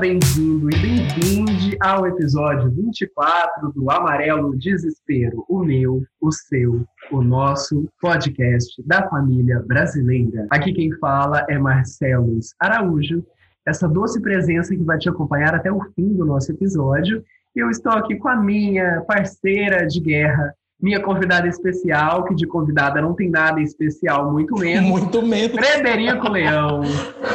Bem-vindo e bem-vinde ao episódio 24 do Amarelo Desespero, o meu, o seu, o nosso podcast da família brasileira. Aqui quem fala é Marcelo Araújo, essa doce presença que vai te acompanhar até o fim do nosso episódio. Eu estou aqui com a minha parceira de guerra, minha convidada especial, que de convidada não tem nada especial, muito menos. Muito menos. Frederico Leão.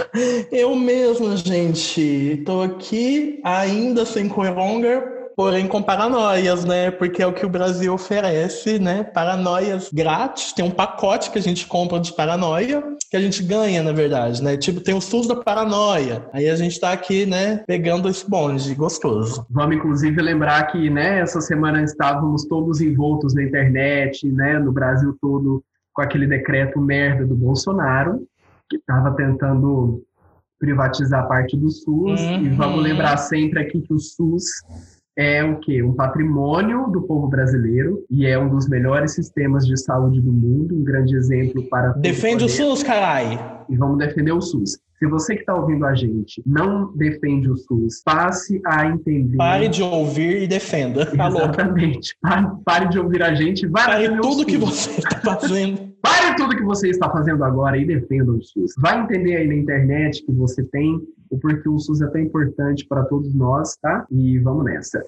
Eu mesmo, gente. Estou aqui ainda sem coronga, porém com paranoias, né? Porque é o que o Brasil oferece, né? Paranoias grátis. Tem um pacote que a gente compra de paranoia, que a gente ganha, na verdade, né? Tipo, tem o SUS da paranoia. Aí a gente tá aqui, né, pegando esse bonde gostoso. Vamos, inclusive, lembrar que, né, essa semana estávamos todos envoltos na internet, né, no Brasil todo, com aquele decreto merda do Bolsonaro, que estava tentando privatizar parte do SUS. Uhum. E vamos lembrar sempre aqui que o SUS é o quê? Um patrimônio do povo brasileiro e é um dos melhores sistemas de saúde do mundo, um grande exemplo para Defende o SUS, carai! E vamos defender o SUS. Se você que está ouvindo a gente não defende o SUS, passe a entender. Pare de ouvir e defenda. Exatamente. Pare, pare de ouvir a gente. Vai Pare tudo que você está fazendo. Pare tudo que você está fazendo agora e defenda o SUS. Vai entender aí na internet que você tem o porquê o SUS é tão importante para todos nós, tá? E vamos nessa.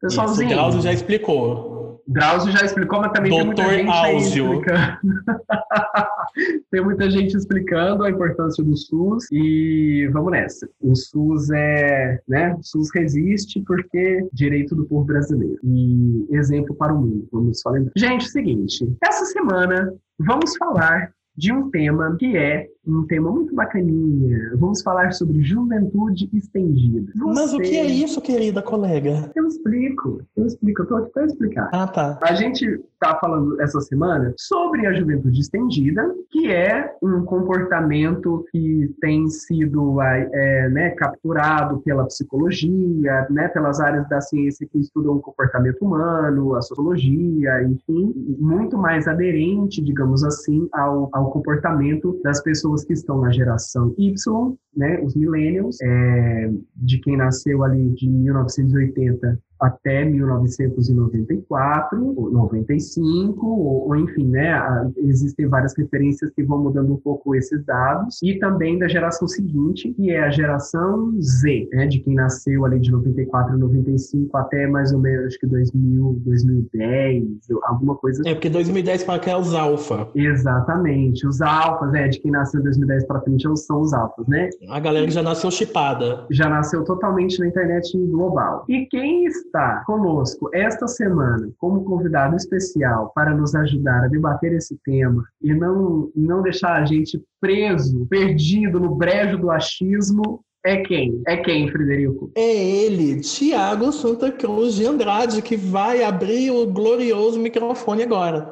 Pessoalzinho. Isso, o Drauzio já explicou. Drauzio já explicou, mas também Doutor tem muita gente Áuzio. tem muita gente explicando a importância do SUS e vamos nessa. O SUS é, né? O SUS resiste porque direito do povo brasileiro e exemplo para o mundo. Vamos só lembrar. Gente, seguinte. Essa semana vamos falar de um tema que é um tema muito bacaninha. Vamos falar sobre juventude estendida. Você... Mas o que é isso, querida colega? Eu explico, eu explico, eu tô aqui para explicar. Ah, tá. A gente tá falando essa semana sobre a juventude estendida, que é um comportamento que tem sido é, né, capturado pela psicologia, né, pelas áreas da ciência que estudam o comportamento humano, a sociologia, enfim, muito mais aderente, digamos assim, ao, ao comportamento das pessoas pessoas que estão na geração Y, né, os millennials, é, de quem nasceu ali de 1980 até 1994, ou 95, ou, ou enfim, né, existem várias referências que vão mudando um pouco esses dados, e também da geração seguinte, que é a geração Z, né, de quem nasceu ali de 94 a 95 até mais ou menos, acho que 2000, 2010, alguma coisa É, porque 2010 para cá é os alfa. Exatamente, os alfas, é, de quem nasceu em 2010 para frente são os alfas, né? A galera que já nasceu chipada. Já nasceu totalmente na internet global. E quem está conosco esta semana como convidado especial para nos ajudar a debater esse tema e não, não deixar a gente preso, perdido no brejo do achismo, é quem? É quem, Frederico? É ele, Tiago Santa Cruz de Andrade, que vai abrir o glorioso microfone agora.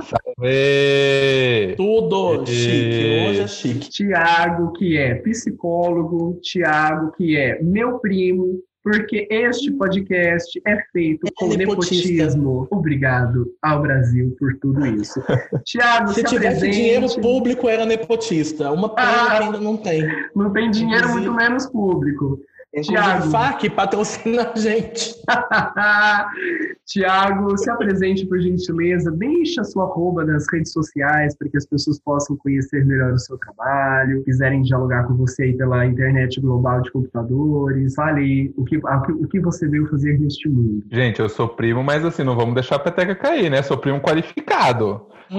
Salve! Tudo chique, hoje é chique. Tiago, que é psicólogo, Tiago, que é meu primo, porque este podcast é feito com é nepotismo. Obrigado ao Brasil por tudo isso. Tiago, se, se tivesse apresente. dinheiro público era nepotista. Uma pena Ah, que ainda não tem. Não tem dinheiro, Inclusive- muito menos público. Tiago. FAC patrocina a gente. Tiago, se apresente por gentileza, deixa a sua arroba nas redes sociais para que as pessoas possam conhecer melhor o seu trabalho, quiserem dialogar com você aí pela internet global de computadores, fale aí o que, o que você veio fazer neste mundo. Gente, eu sou primo, mas assim, não vamos deixar a peteca cair, né? Sou primo qualificado. Não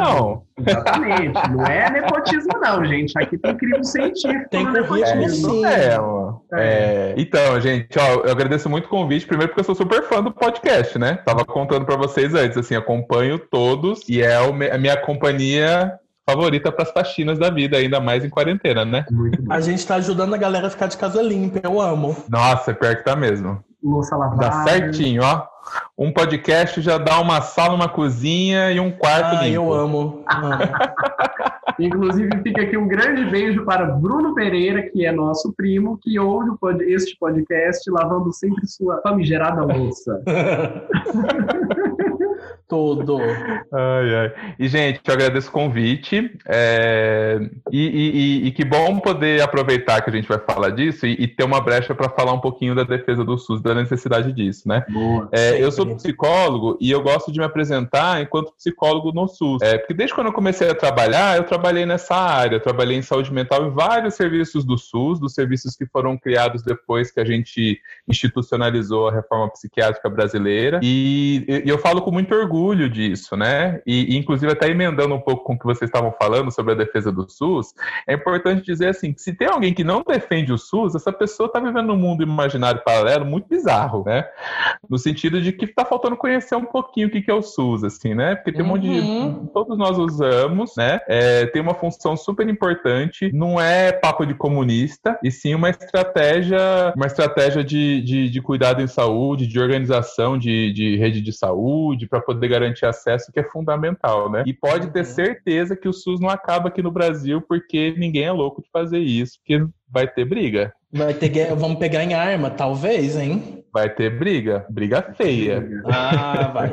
não. Exatamente. Não é nepotismo, não, gente. Aqui tem crime científico. Tem currículo, nepotismo. sim. É, mano. É, Então, gente, ó, eu agradeço muito o convite, primeiro porque eu sou super fã do podcast, né? Tava contando pra vocês antes, assim, acompanho todos e é o me- a minha companhia favorita pras faxinas da vida, ainda mais em quarentena, né? Muito bom. A gente tá ajudando a galera a ficar de casa limpa. Eu amo. Nossa, pior que tá mesmo. Louça lavada. Dá certinho, ó. Um podcast já dá uma sala, uma cozinha e um quarto Ah, limpo. eu amo. Inclusive, fica aqui um grande beijo para Bruno Pereira, que é nosso primo, que ouve este podcast lavando sempre sua famigerada louça. Tudo. Ai, ai. E, gente, eu agradeço o convite. É... E, e, e, que bom poder aproveitar que a gente vai falar disso e, e ter uma brecha para falar um pouquinho da defesa do SUS, da necessidade disso, né? Boa, é, eu sou psicólogo e eu gosto de me apresentar enquanto psicólogo no SUS. É, porque desde quando eu comecei a trabalhar, eu trabalhei nessa área. Eu trabalhei em saúde mental em vários serviços do SUS, dos serviços que foram criados depois que a gente institucionalizou a reforma psiquiátrica brasileira. E, e eu falo com muito orgulho orgulho disso, né? E, inclusive, até emendando um pouco com o que vocês estavam falando sobre a defesa do SUS, é importante dizer assim: que se tem alguém que não defende o SUS, essa pessoa está vivendo um mundo imaginário paralelo muito bizarro, né? No sentido de que está faltando conhecer um pouquinho o que é o SUS, assim, né? Porque tem um monte de. Uhum. Todos nós usamos, né? É, tem uma função super importante, não é papo de comunista, e sim uma estratégia, uma estratégia de, de, de cuidado em saúde, de organização de, de rede de saúde, para poder garantir acesso, que é fundamental, né? E pode ter uhum. certeza que o SUS não acaba aqui no Brasil, porque ninguém é louco de fazer isso, porque vai ter briga. Vai ter guerra, vamos pegar em arma, talvez, hein? Vai ter briga, briga feia. Ah, vai.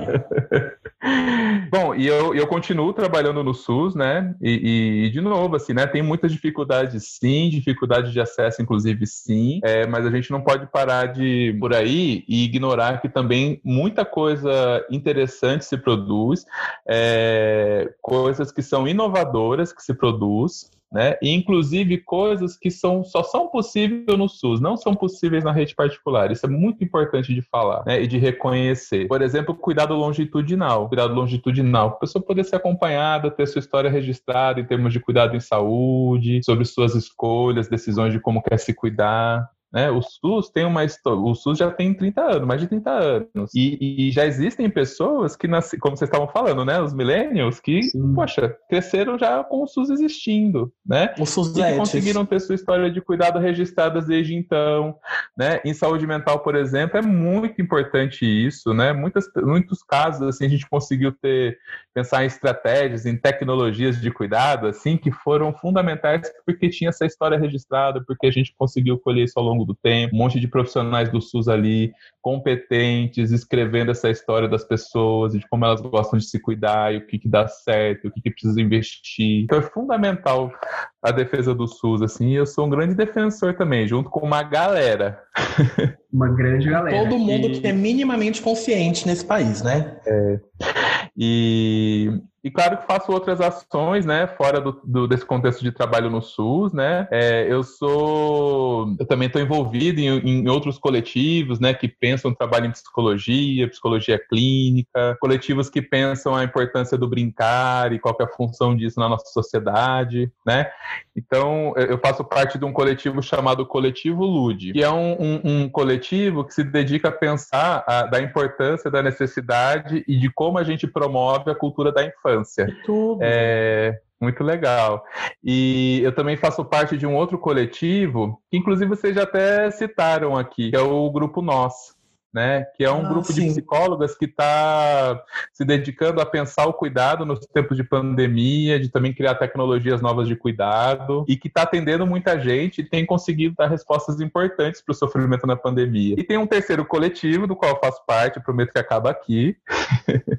Bom, e eu, eu continuo trabalhando no SUS, né? E, e, de novo, assim, né? Tem muitas dificuldades, sim, dificuldade de acesso, inclusive, sim. É, mas a gente não pode parar de por aí e ignorar que também muita coisa interessante se produz, é, coisas que são inovadoras que se produz né? E, inclusive coisas que são, só são possíveis no SUS, não são possíveis na rede particular. Isso é muito importante de falar né? e de reconhecer. Por exemplo, cuidado longitudinal. Cuidado longitudinal. A pessoa poder ser acompanhada, ter sua história registrada em termos de cuidado em saúde, sobre suas escolhas, decisões de como quer se cuidar. Né? O SUS tem uma história, o SUS já tem 30 anos, mais de 30 anos. E, e já existem pessoas que, nasce, como vocês estavam falando, né? Os millennials que, Sim. poxa, cresceram já com o SUS existindo, né? O SUS e conseguiram ter sua história de cuidado registrada desde então, né? Em saúde mental, por exemplo, é muito importante isso, né? Muitas, muitos casos, assim, a gente conseguiu ter, pensar em estratégias, em tecnologias de cuidado, assim, que foram fundamentais porque tinha essa história registrada, porque a gente conseguiu colher isso ao longo do tempo, um monte de profissionais do SUS ali, competentes, escrevendo essa história das pessoas e de como elas gostam de se cuidar e o que, que dá certo, o que, que precisa investir. Então é fundamental a defesa do SUS, assim, e eu sou um grande defensor também, junto com uma galera. Uma grande galera. Todo mundo que é minimamente consciente nesse país, né? É. E e claro que faço outras ações, né, fora do, do desse contexto de trabalho no SUS, né. É, eu sou, eu também estou envolvido em, em, outros coletivos, né, que pensam trabalho em psicologia, psicologia clínica, coletivos que pensam a importância do brincar e qual é a função disso na nossa sociedade, né. Então, eu faço parte de um coletivo chamado Coletivo Lude, que é um, um, um coletivo que se dedica a pensar a, da importância, da necessidade e de como a gente promove a cultura da infância infância. Tudo. É, muito legal. E eu também faço parte de um outro coletivo, que inclusive vocês já até citaram aqui, que é o Grupo Nós né? Que é um ah, grupo sim. de psicólogas que está se dedicando a pensar o cuidado nos tempos de pandemia, de também criar tecnologias novas de cuidado e que está atendendo muita gente e tem conseguido dar respostas importantes para o sofrimento na pandemia. E tem um terceiro coletivo do qual eu faço parte, prometo que acaba aqui,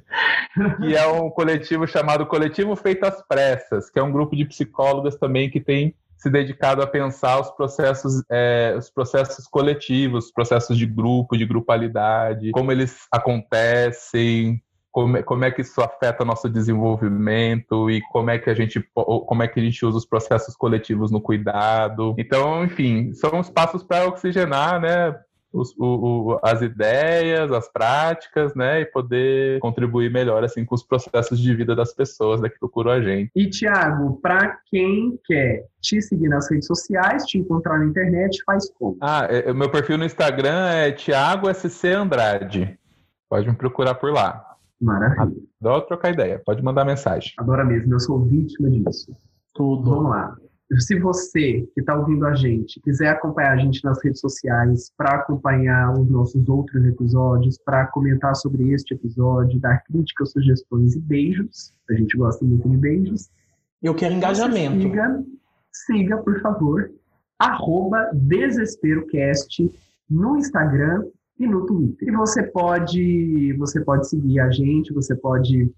que é um coletivo chamado Coletivo Feito às Pressas, que é um grupo de psicólogas também que tem se dedicado a pensar os processos, é, os processos coletivos, os processos de grupo, de grupalidade, como eles acontecem, como, como é que isso afeta nosso desenvolvimento e como é que a gente como é que a gente usa os processos coletivos no cuidado. Então, enfim, são espaços para oxigenar, né? Os, o, o, as ideias, as práticas, né? E poder contribuir melhor assim com os processos de vida das pessoas né, que procuram a gente. E, Tiago, para quem quer te seguir nas redes sociais, te encontrar na internet, faz como? Ah, é, é, meu perfil no Instagram é Tiago SC Andrade. Pode me procurar por lá. Maravilha. Adoro trocar ideia. Pode mandar mensagem. Adoro mesmo. Eu sou vítima disso. Tudo. Vamos lá. Se você que está ouvindo a gente quiser acompanhar a gente nas redes sociais para acompanhar os nossos outros episódios, para comentar sobre este episódio, dar críticas, sugestões e beijos, a gente gosta muito de beijos. Eu quero engajamento. Siga, siga, por favor, arroba DesesperoCast no Instagram e no Twitter. E você pode, você pode seguir a gente, você pode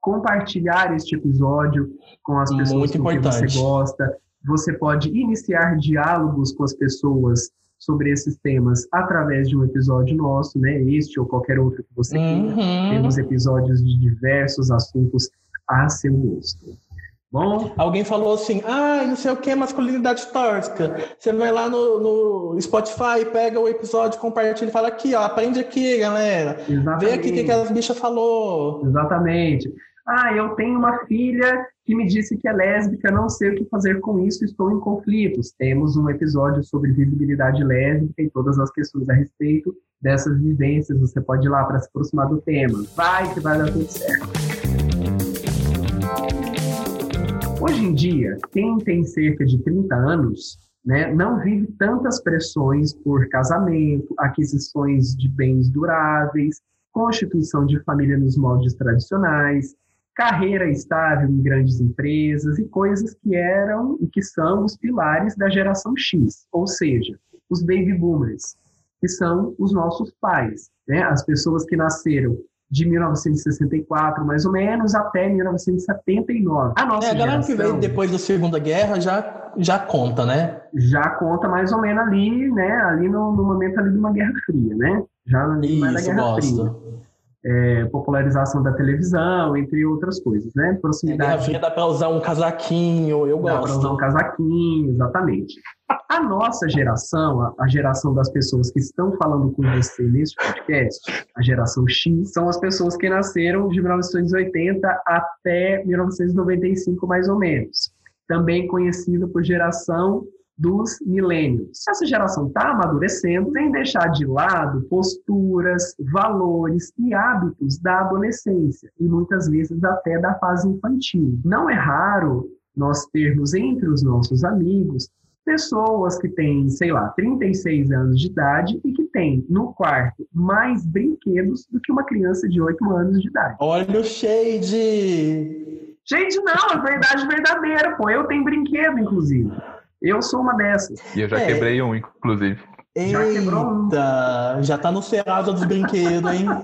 compartilhar este episódio com as pessoas quem você gosta. Você pode iniciar diálogos com as pessoas sobre esses temas através de um episódio nosso, né? Este ou qualquer outro que você queira. Uhum. Temos episódios de diversos assuntos a seu gosto. Bom, Alguém falou assim, ah, não sei o que, masculinidade tóxica. Você vai lá no, no Spotify, pega o episódio, compartilha e fala aqui, ó, aprende aqui, galera. exatamente. Vê aqui o que, que as bichas falou. Exatamente. Ah, eu tenho uma filha que me disse que é lésbica, não sei o que fazer com isso, estou em conflitos. Temos um episódio sobre visibilidade lésbica e todas as questões a respeito dessas vivências. Você pode ir lá para se aproximar do tema. Vai que vai dar tudo certo. Hoje em dia, quem tem cerca de 30 anos né, não vive tantas pressões por casamento, aquisições de bens duráveis, constituição de família nos moldes tradicionais, carreira estável em grandes empresas e coisas que eram e que são os pilares da geração X, ou seja, os baby boomers, que são os nossos pais, né? as pessoas que nasceram de 1964, mais ou menos, até 1979. A nossa É, a galera que geração veio depois da Segunda Guerra já, já conta, né? já conta mais ou menos ali, né? Ali no, no momento ali de uma Guerra Fria, né? Já ali mais da Isso, Guerra Fria. Gosto. É, popularização da televisão, entre outras coisas, né? Guerra Proximidade Fria dá pra usar um casaquinho, eu Dá para usar um gosto. casaquinho, exatamente. A nossa geração, a, a geração das pessoas que estão falando com você nesse podcast, a geração X, são as pessoas que nasceram de 1980 até 1995, mais ou menos. Também conhecida por geração dos milênios. Essa geração está amadurecendo sem deixar de lado posturas, valores e hábitos da adolescência e muitas vezes até da fase infantil. Não é raro nós termos entre os nossos amigos pessoas que têm, sei lá, 36 anos de idade e que têm no quarto mais brinquedos do que uma criança de 8 anos de idade. Olha o shade! Gente, não, é verdade verdadeira, pô. Eu tenho brinquedo, inclusive. Eu sou uma dessas. E eu já É. quebrei um, inclusive. Já quebrou um. Eita, já tá no Serasa dos brinquedos, hein?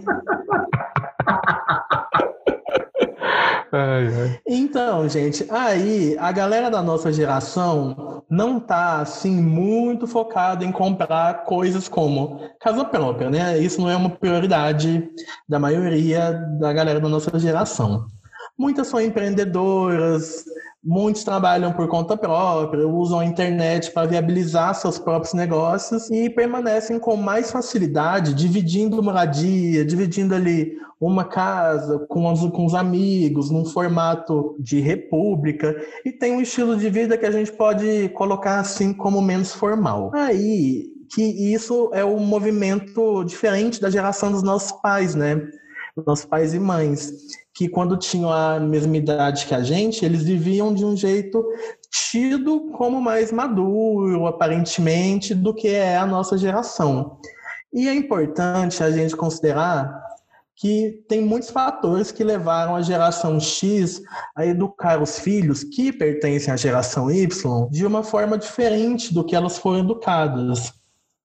Ai, ai. Então, gente, aí a galera da nossa geração não tá assim muito focada em comprar coisas como casa própria, né? Isso não é uma prioridade da maioria da galera da nossa geração. Muitas são empreendedoras, muitos trabalham por conta própria, usam a internet para viabilizar seus próprios negócios e permanecem com mais facilidade dividindo moradia, dividindo ali uma casa com os, com os amigos, num formato de república, e tem um estilo de vida que a gente pode colocar assim como menos formal. Aí que isso é um movimento diferente da geração dos nossos pais, né? Nossos pais e mães, que quando tinham a mesma idade que a gente, eles viviam de um jeito tido como mais maduro, aparentemente, do que é a nossa geração. E é importante a gente considerar que tem muitos fatores que levaram a geração X a educar os filhos que pertencem à geração Y de uma forma diferente do que elas foram educadas.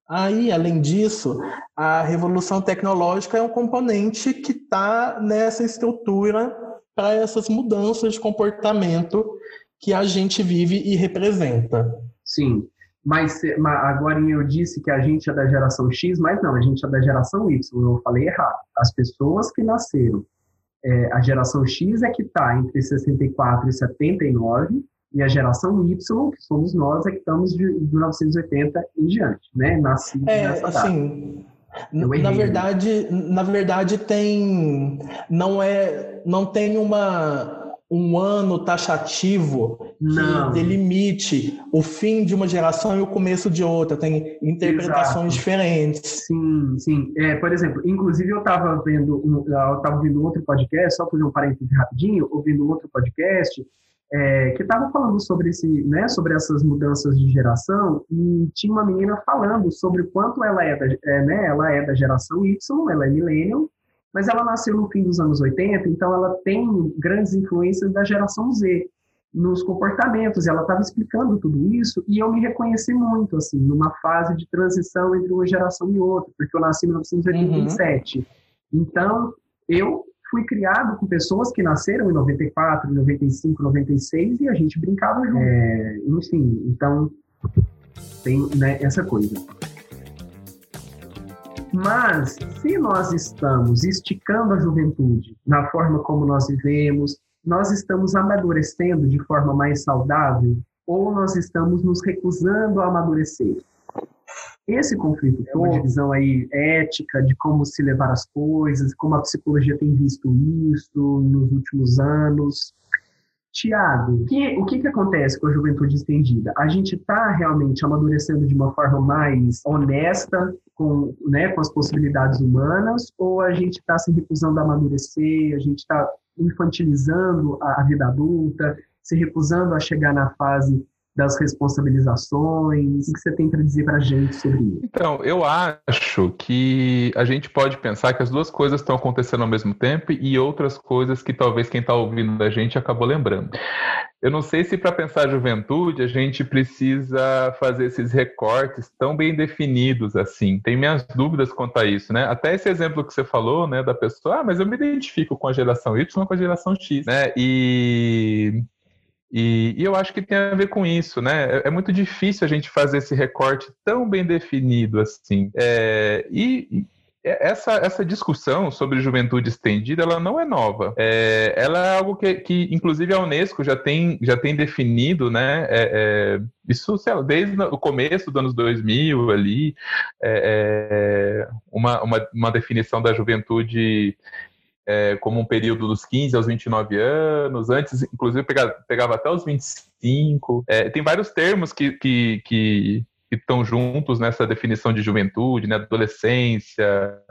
Aí, além disso, a revolução tecnológica é um componente que está nessa estrutura para essas mudanças de comportamento que a gente vive e representa. Sim. Mas, mas agora eu disse que a gente é da geração X, mas não, a gente é da geração Y. Eu falei errado. As pessoas que nasceram, é, a geração X é que está entre 64 e 79, e a geração Y, que somos nós, é que estamos de 1980 em diante, né? Nascidos É, nessa data. assim, na errei. verdade, na verdade tem não é não tem uma um ano taxativo que Não. delimite o fim de uma geração e o começo de outra, tem interpretações Exato. diferentes. Sim, sim. É, por exemplo, inclusive eu estava vendo, eu estava ouvindo outro podcast, só fazer um parênteses rapidinho, ouvindo outro podcast é, que estava falando sobre esse, né, sobre essas mudanças de geração e tinha uma menina falando sobre o quanto ela é da, é, né, ela é da geração Y, ela é millennial, mas ela nasceu no fim dos anos 80, então ela tem grandes influências da geração Z. nos comportamentos. Ela estava explicando tudo isso e eu me reconheci muito, assim, numa fase de transição entre uma geração e outra, porque eu nasci em 1987. Uhum. Então, eu fui criado com pessoas que nasceram em 94, 95, 96 e a gente brincava junto. É, enfim, então tem né, essa coisa. Mas, se nós estamos esticando a juventude na forma como nós vivemos, nós estamos amadurecendo de forma mais saudável ou nós estamos nos recusando a amadurecer? Esse conflito é uma divisão aí ética de como se levar as coisas, como a psicologia tem visto isso nos últimos anos. Tiago, o que, que acontece com a juventude estendida? A gente está realmente amadurecendo de uma forma mais honesta com, né, com as possibilidades humanas ou a gente está se recusando a amadurecer, a gente está infantilizando a, a vida adulta, se recusando a chegar na fase das responsabilizações? O que você tem para dizer para a gente sobre isso? Então, eu acho que a gente pode pensar que as duas coisas estão acontecendo ao mesmo tempo e outras coisas que talvez quem está ouvindo da gente acabou lembrando. Eu não sei se para pensar a juventude a gente precisa fazer esses recortes tão bem definidos assim. Tem minhas dúvidas quanto a isso, né? Até esse exemplo que você falou, né, da pessoa, ah, mas eu me identifico com a geração Y, com a geração X, né? E e, e, eu acho que tem a ver com isso, né? É, é, muito difícil a gente fazer esse recorte tão bem definido assim. É, e, essa, essa discussão sobre juventude estendida, ela não é nova. É, ela é algo que, que, inclusive, a Unesco já tem, já tem definido, né? É, é, isso, lá, desde o começo dos anos 2000 ali, é, é, uma, uma, uma definição da juventude é, como um período dos 15 aos 29 anos, antes, inclusive, pegava, pegava até os 25. É, tem vários termos que, que, que, estão juntos nessa definição de juventude, né? adolescência,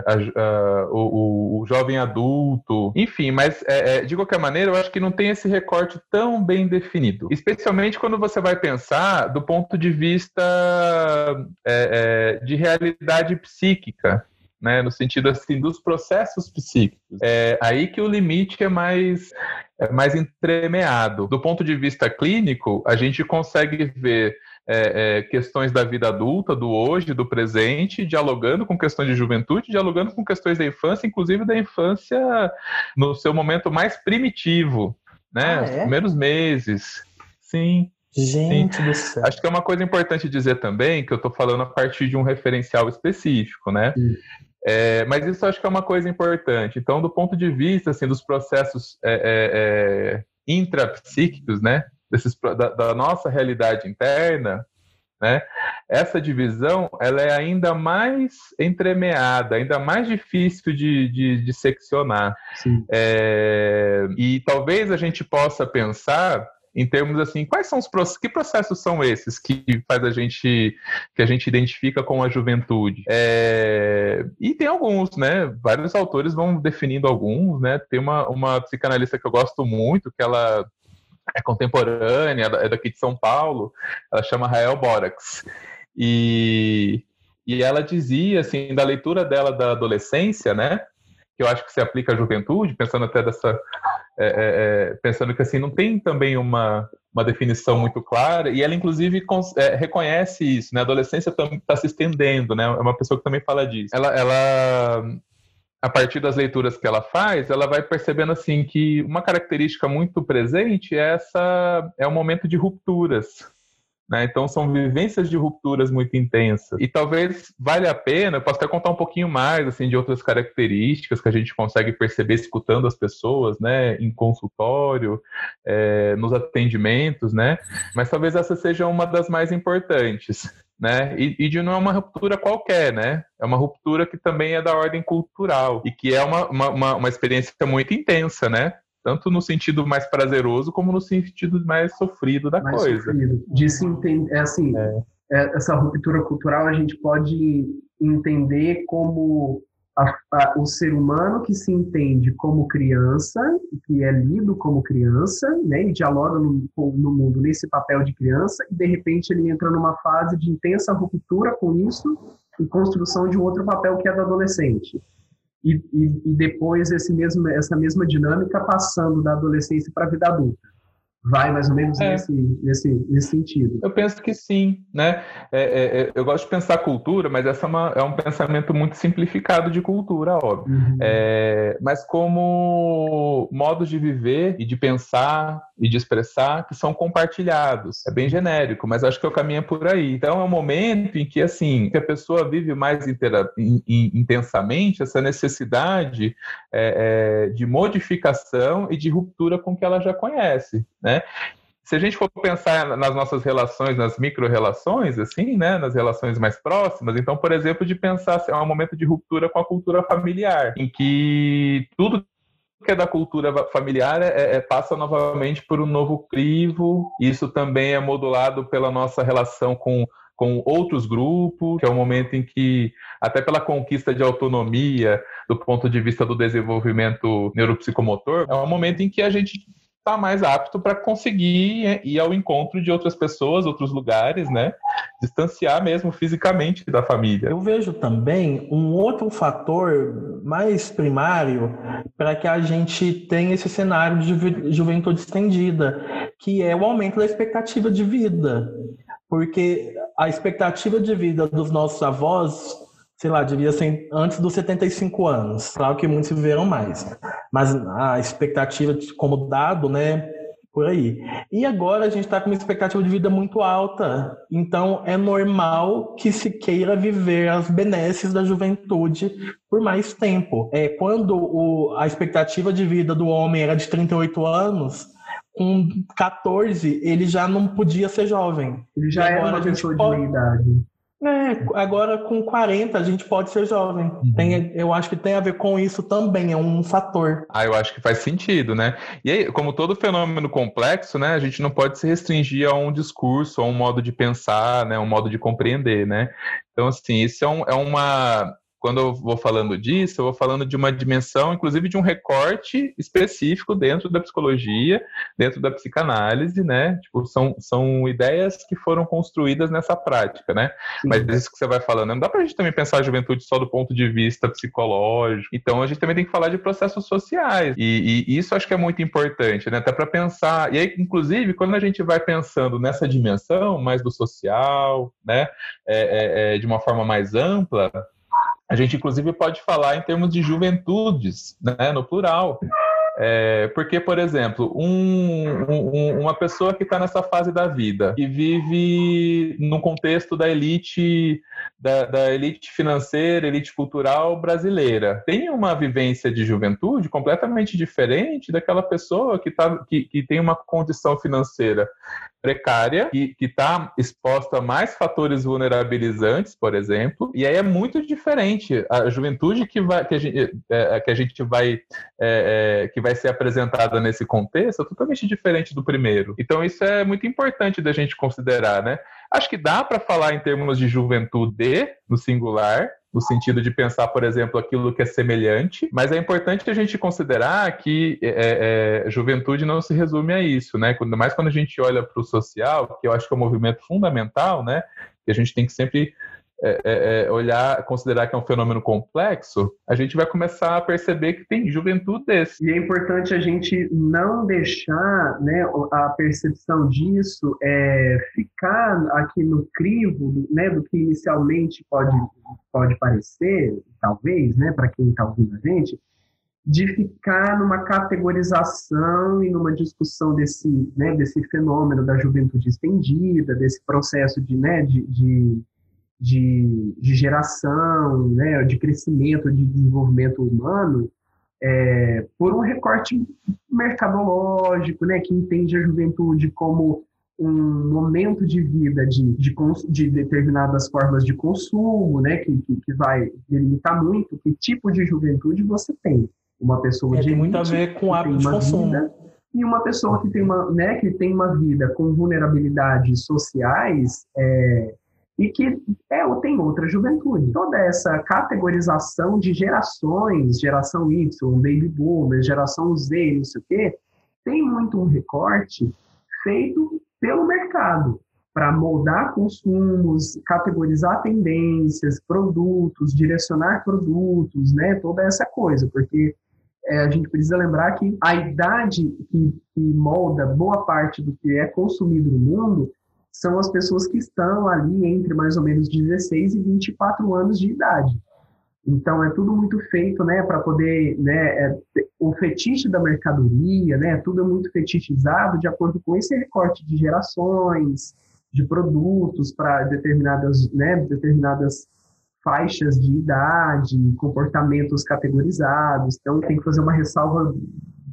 a, a, o, o, jovem adulto, enfim, mas é, é, de qualquer maneira, eu acho que não tem esse recorte tão bem definido, especialmente quando você vai pensar do ponto de vista é, é, de realidade psíquica né, no sentido assim dos processos psíquicos. É aí que o limite é mais é mais entremeado. Do ponto de vista clínico, a gente consegue ver é, é, questões da vida adulta, do hoje, do presente, dialogando com questões de juventude, dialogando com questões da infância, inclusive da infância no seu momento mais primitivo, né, ah, é? os primeiros meses. Sim. Gente Sim. do céu. Acho que é uma coisa importante dizer também, que eu estou falando a partir de um referencial específico, né? Sim. É, mas isso acho que é uma coisa importante. Então, do ponto de vista assim, dos processos é, é, é intrapsíquicos, né, desses, da, da, nossa realidade interna, né, essa divisão ela é ainda mais entremeada, ainda mais difícil de, de, de seccionar. É, e talvez a gente possa pensar em termos assim, quais são os que processos são esses que faz a gente que a gente identifica com a juventude? É, e tem alguns, né? Vários autores vão definindo alguns, né? Tem uma, uma psicanalista que eu gosto muito, que ela é contemporânea, é daqui de São Paulo, ela chama Rael Borax. E, e ela dizia, assim, da leitura dela da adolescência, né? Que eu acho que se aplica à juventude, pensando até dessa é, é, é, pensando que assim não tem também uma, uma definição muito clara e ela inclusive é, reconhece isso, né? A adolescência está se estendendo, né? É uma pessoa que também fala disso. Ela, ela a partir das leituras que ela faz, ela vai percebendo assim que uma característica muito presente é essa é o momento de rupturas, né? Então são vivências de rupturas muito intensas. E talvez valha a pena, eu posso até contar um pouquinho mais assim de outras características que a gente consegue perceber escutando as pessoas, né, em consultório, é, nos atendimentos, né? Mas talvez essa seja uma das mais importantes. Né? E, e de não é uma ruptura qualquer, né? É uma ruptura que também é da ordem cultural e que é uma, uma, uma experiência muito intensa, né? Tanto no sentido mais prazeroso como no sentido mais sofrido da mais coisa. Sofrido. De se entender, é assim, é. É, essa ruptura cultural a gente pode entender como a, a, o ser humano que se entende como criança, que é lido como criança, né, e dialoga no, no mundo nesse papel de criança, e de repente ele entra numa fase de intensa ruptura com isso e construção de um outro papel que é do adolescente e, e, depois esse mesmo, essa mesma dinâmica passando da adolescência para a vida adulta. Vai mais ou menos é. nesse, nesse, nesse sentido. Eu penso que sim, né? É, é, é, eu gosto de pensar cultura, mas essa é, uma, é, um pensamento muito simplificado de cultura, óbvio. Uhum. É, mas como modos de viver e de pensar e de expressar que são compartilhados. É bem genérico, mas acho que o caminho é por aí. Então é um momento em que assim que a pessoa vive mais in, in, intensamente essa necessidade é, de modificação e de ruptura com o que ela já conhece, né? Né? Se a gente for pensar nas nossas relações, nas micro-relações, assim, né, nas relações mais próximas, então, por exemplo, de pensar é um momento de ruptura com a cultura familiar, em que tudo que é da cultura familiar é, é, passa novamente por um novo crivo. Isso também é modulado pela nossa relação com, com outros grupos, que é um momento em que, até pela conquista de autonomia, do ponto de vista do desenvolvimento neuropsicomotor, é um momento em que a gente está mais apto para conseguir ir ao encontro de outras pessoas, outros lugares, né? Distanciar mesmo fisicamente da família. Eu vejo também um outro fator mais primário para que a gente tenha esse cenário de juventude estendida, que é o aumento da expectativa de vida. Porque a expectativa de vida dos nossos avós sei lá, devia ser antes dos 75 anos. Claro que muitos viveram mais. Mas a expectativa como dado, né, por aí. E agora a gente está com uma expectativa de vida muito alta. Então é normal que se queira viver as benesses da juventude por mais tempo. É, quando o, a expectativa de vida do homem era de 38 anos, com 14 ele já não podia ser jovem. Ele já era uma pessoa de meia idade. É, agora com 40 a gente pode ser jovem. Uhum. Tem, eu acho que tem a ver com isso também, é um fator. Ah, eu acho que faz sentido, né? E aí, como todo fenômeno complexo, né, a gente não pode se restringir a um discurso, a um modo de pensar, né, um modo de compreender, né? Então, assim, isso é, um, é uma quando eu vou falando disso, eu vou falando de uma dimensão, inclusive de um recorte específico dentro da psicologia, dentro da psicanálise, né? Tipo, são, são ideias que foram construídas nessa prática, né? Sim. Mas isso que você vai falando, não dá pra gente também pensar a juventude só do ponto de vista psicológico. Então, a gente também tem que falar de processos sociais. E, e isso acho que é muito importante, né? Até para pensar. E aí, inclusive, quando a gente vai pensando nessa dimensão mais do social, né? É, é, é, de uma forma mais ampla, a gente, inclusive, pode falar em termos de juventudes, né, no plural. É, porque, por exemplo, um, um, uma pessoa que está nessa fase da vida, que vive no contexto da elite, da, da, elite financeira, elite cultural brasileira, tem uma vivência de juventude completamente diferente daquela pessoa que, tá, que, que tem uma condição financeira precária, que está exposta a mais fatores vulnerabilizantes, por exemplo, e aí é muito diferente. A juventude que, vai, que, a, gente, é, que a gente vai é, é, que vai ser apresentada nesse contexto é totalmente diferente do primeiro. Então isso é muito importante da gente considerar, né? Acho que dá para falar em termos de juventude no singular, no sentido de pensar, por exemplo, aquilo que é semelhante, mas é importante a gente considerar que é, é, juventude não se resume a isso, né? Quando mais quando a gente olha para o social, que eu acho que é um movimento fundamental, né? Que a gente tem que sempre é, é, é, olhar, considerar que é um fenômeno complexo, a gente vai começar a perceber que tem juventude desse. E é importante a gente não deixar né, a percepção disso é, ficar aqui no crivo né, do que inicialmente pode, pode parecer, talvez, né, para quem está ouvindo a gente, de ficar numa categorização e numa discussão desse, né, desse fenômeno da juventude estendida, desse processo de, né, de, de de, de geração, né, de crescimento, de desenvolvimento humano, é, por um recorte mercadológico, né, que entende a juventude como um momento de vida de, de, de determinadas formas de consumo, né, que, que, que, vai delimitar muito que tipo de juventude você tem. Uma pessoa é, de tem muito a ver com hábito de consumo. Vida, e uma pessoa que tem uma, né, que tem uma vida com vulnerabilidades sociais é, e que é, tem outra juventude. Toda essa categorização de gerações, geração Y, baby boomer, geração Z, não sei o quê, tem muito um recorte feito pelo mercado para moldar consumos, categorizar tendências, produtos, direcionar produtos, né, toda essa coisa, porque é, a gente precisa lembrar que a idade que, que molda boa parte do que é consumido no mundo são as pessoas que estão ali entre mais ou menos 16 e 24 anos de idade. Então é tudo muito feito, né, para poder, né, é, o fetiche da mercadoria, né, tudo é muito fetichizado de acordo com esse recorte de gerações, de produtos para determinadas, né, determinadas faixas de idade, comportamentos categorizados. Então tem que fazer uma ressalva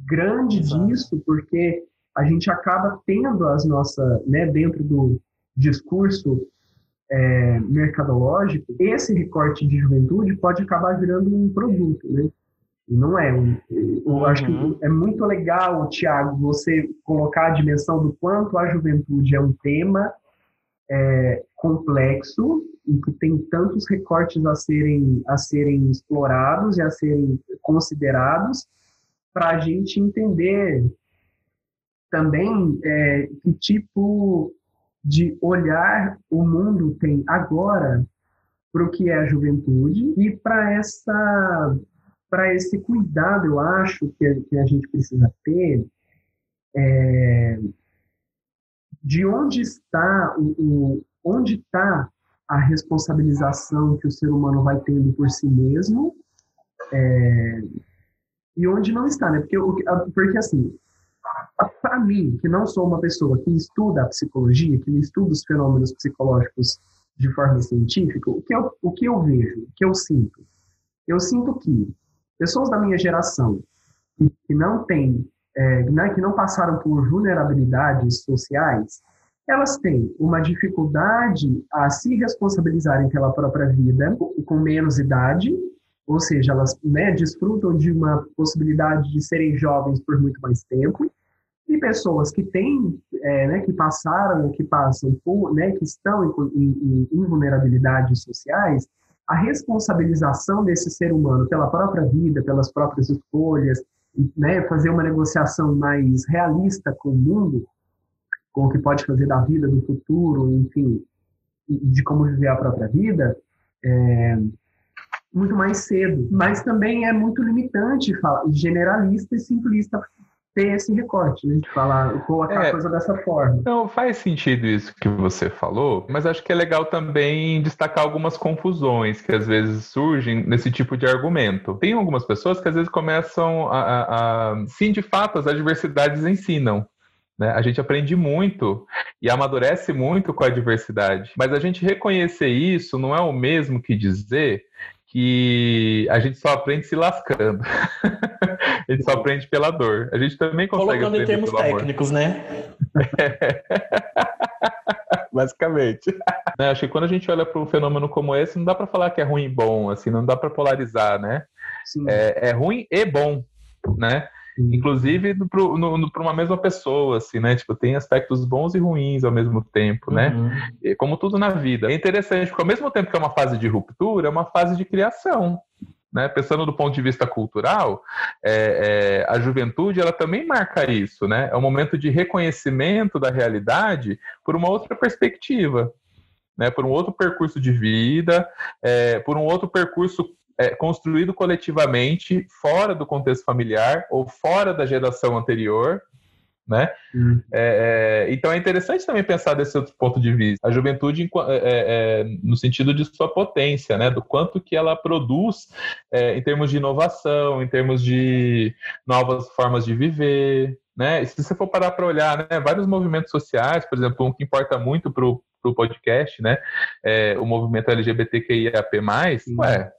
grande disso, porque a gente acaba tendo as nossas, né, dentro do discurso é, mercadológico, esse recorte de juventude pode acabar virando um produto, né? E não é. Eu uhum. acho que é muito legal, Tiago, você colocar a dimensão do quanto a juventude é um tema é, complexo e que tem tantos recortes a serem, a serem explorados e a serem considerados para a gente entender também é, que tipo de olhar o mundo tem agora para o que é a juventude e para essa para esse cuidado eu acho que, que a gente precisa ter é, de onde está o, o onde está a responsabilização que o ser humano vai tendo por si mesmo é, e onde não está, né? Porque, porque assim, para mim, que não sou uma pessoa que estuda a psicologia, que estuda os fenômenos psicológicos de forma científica, o que eu, o que eu vejo, o que eu sinto? Eu sinto que pessoas da minha geração que, que não têm, é, né, que não passaram por vulnerabilidades sociais, elas têm uma dificuldade a se responsabilizarem pela própria vida com menos idade, ou seja, elas né, desfrutam de uma possibilidade de serem jovens por muito mais tempo, e pessoas que têm, é, né, que passaram, que passam por, né, que estão em, em, em vulnerabilidades sociais, a responsabilização desse ser humano pela própria vida, pelas próprias escolhas, né, fazer uma negociação mais realista com o mundo, com o que pode fazer da vida, do futuro, enfim, de como viver a própria vida, é, muito mais cedo. Mas também é muito limitante, generalista e simplista ter esse recorte, né? De falar, colocar é, a coisa dessa forma. Não, faz sentido isso que você falou, mas acho que é legal também destacar algumas confusões que às vezes surgem nesse tipo de argumento. Tem algumas pessoas que às vezes começam a. a, a sim, de fato, as adversidades ensinam. Né? A gente aprende muito e amadurece muito com a diversidade. Mas a gente reconhecer isso não é o mesmo que dizer que a gente só aprende se lascando. a gente só aprende pela dor. A gente também consegue Colocando em termos técnicos, amor. né? Basicamente. Né, acho que quando a gente olha para um fenômeno como esse, não dá para falar que é ruim e bom, assim, não dá para polarizar, né? É, é ruim e bom, né? Inclusive para uma mesma pessoa, assim, né? Tipo, tem aspectos bons e ruins ao mesmo tempo, né? Uhum. E, como tudo na vida. É interessante, porque ao mesmo tempo que é uma fase de ruptura, é uma fase de criação. Né? Pensando do ponto de vista cultural, é, é, a juventude ela também marca isso, né? É um momento de reconhecimento da realidade por uma outra perspectiva, né? Por um outro percurso de vida, é, por um outro percurso é, construído coletivamente fora do contexto familiar ou fora da geração anterior, né? Hum. É, é, então é interessante também pensar desse outro ponto de vista. A juventude é, é, é, no sentido de sua potência, né? Do quanto que ela produz em termos de inovação, em termos de novas formas de viver, né? E se você for parar para olhar, né? Vários movimentos sociais, por exemplo, um que importa muito para o podcast, né? o movimento LGBTQIAP+, ué,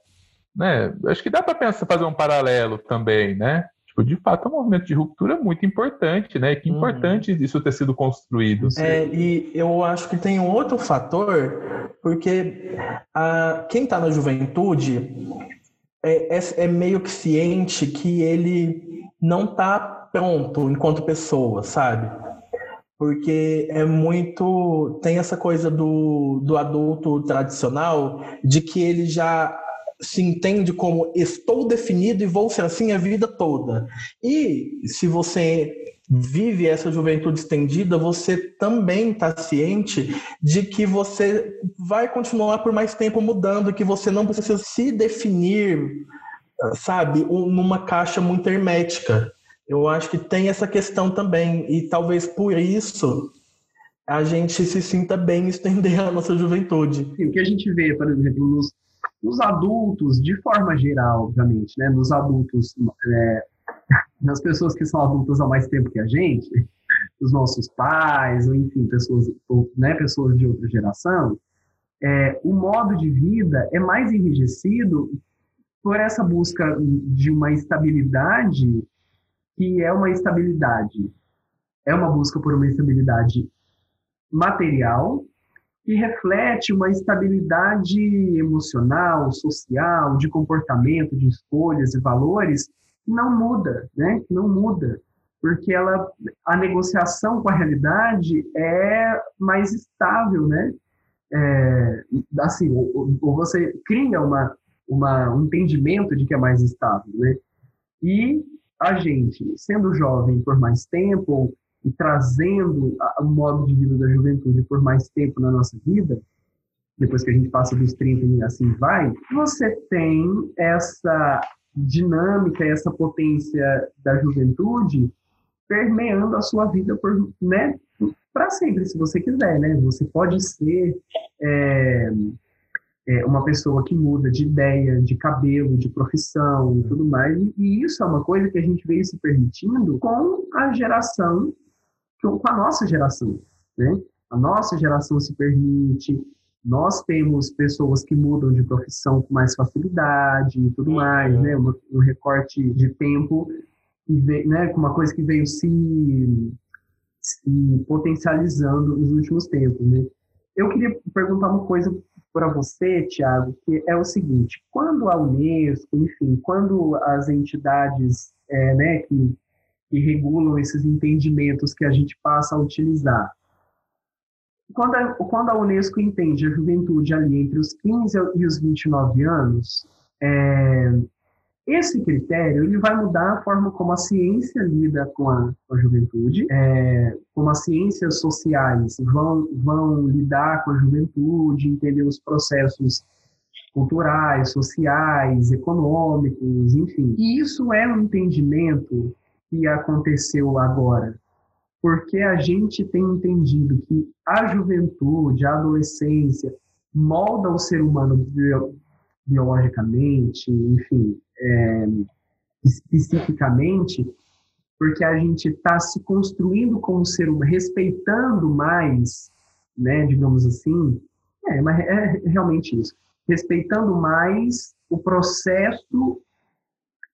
né? Acho que dá para pensar fazer um paralelo também, né? Tipo, de fato, é um movimento de ruptura muito importante, né? Que uhum. importante uhum. isso ter sido construído. É, e eu acho que tem um outro fator, porque a, quem está na juventude é, é, é, meio que ciente que ele não está pronto enquanto pessoa, sabe? Porque é muito. Tem essa coisa do, do adulto tradicional de que ele já se entende como estou definido e vou ser assim a vida toda. E se você vive essa juventude estendida, você também está ciente de que você vai continuar por mais tempo mudando, que você não precisa se definir sabe, numa caixa muito hermética. Eu acho que tem essa questão também, e talvez por isso a gente se sinta bem estender a nossa juventude. o que a gente vê, por exemplo, nos, nos adultos, de forma geral, obviamente, né? Nos adultos, é, nas pessoas que são adultas há mais tempo que a gente, os nossos pais, ou enfim, pessoas, ou, né, pessoas de outra geração, é, o modo de vida é mais enrijecido por essa busca de uma estabilidade que é uma estabilidade, é uma busca por uma estabilidade material que reflete uma estabilidade emocional, social, de comportamento, de escolhas e valores não muda, né? Não muda, porque ela, a negociação com a realidade é mais estável, né? É, assim, ou, ou, você cria uma, uma, um entendimento de que é mais estável, né? E a gente, sendo jovem por mais tempo, e trazendo o modo de vida da juventude por mais tempo na nossa vida, depois que a gente passa dos 30 e assim vai, você tem essa dinâmica, essa potência da juventude permeando a sua vida por, né, para sempre, se você quiser, né? Você pode ser é, é, uma pessoa que muda de ideia, de cabelo, de profissão e tudo mais, e isso é uma coisa que a gente veio se permitindo com a geração com a nossa geração, né? A nossa geração se permite, nós temos pessoas que mudam de profissão com mais facilidade e tudo mais, né? Um, um recorte de tempo, veio, né? Com uma coisa que veio se, se potencializando nos últimos tempos, né? Eu queria perguntar uma coisa para você, Tiago, que é o seguinte: quando a Unesco, enfim, quando as entidades é, né, que que regulam esses entendimentos que a gente passa a utilizar. Quando a, quando a Unesco entende a juventude ali entre os 15 e os 29 anos, é, esse critério ele vai mudar a forma como a ciência lida com a, com a juventude, é, como as ciências sociais vão, vão lidar com a juventude, entender os processos culturais, sociais, econômicos, enfim. E isso é um entendimento que aconteceu agora? Porque a gente tem entendido que a juventude, a adolescência, molda o ser humano bio, biologicamente, enfim, é, especificamente, porque a gente está se construindo como ser humano, respeitando mais, né, digamos assim, é, mas é realmente isso, respeitando mais o processo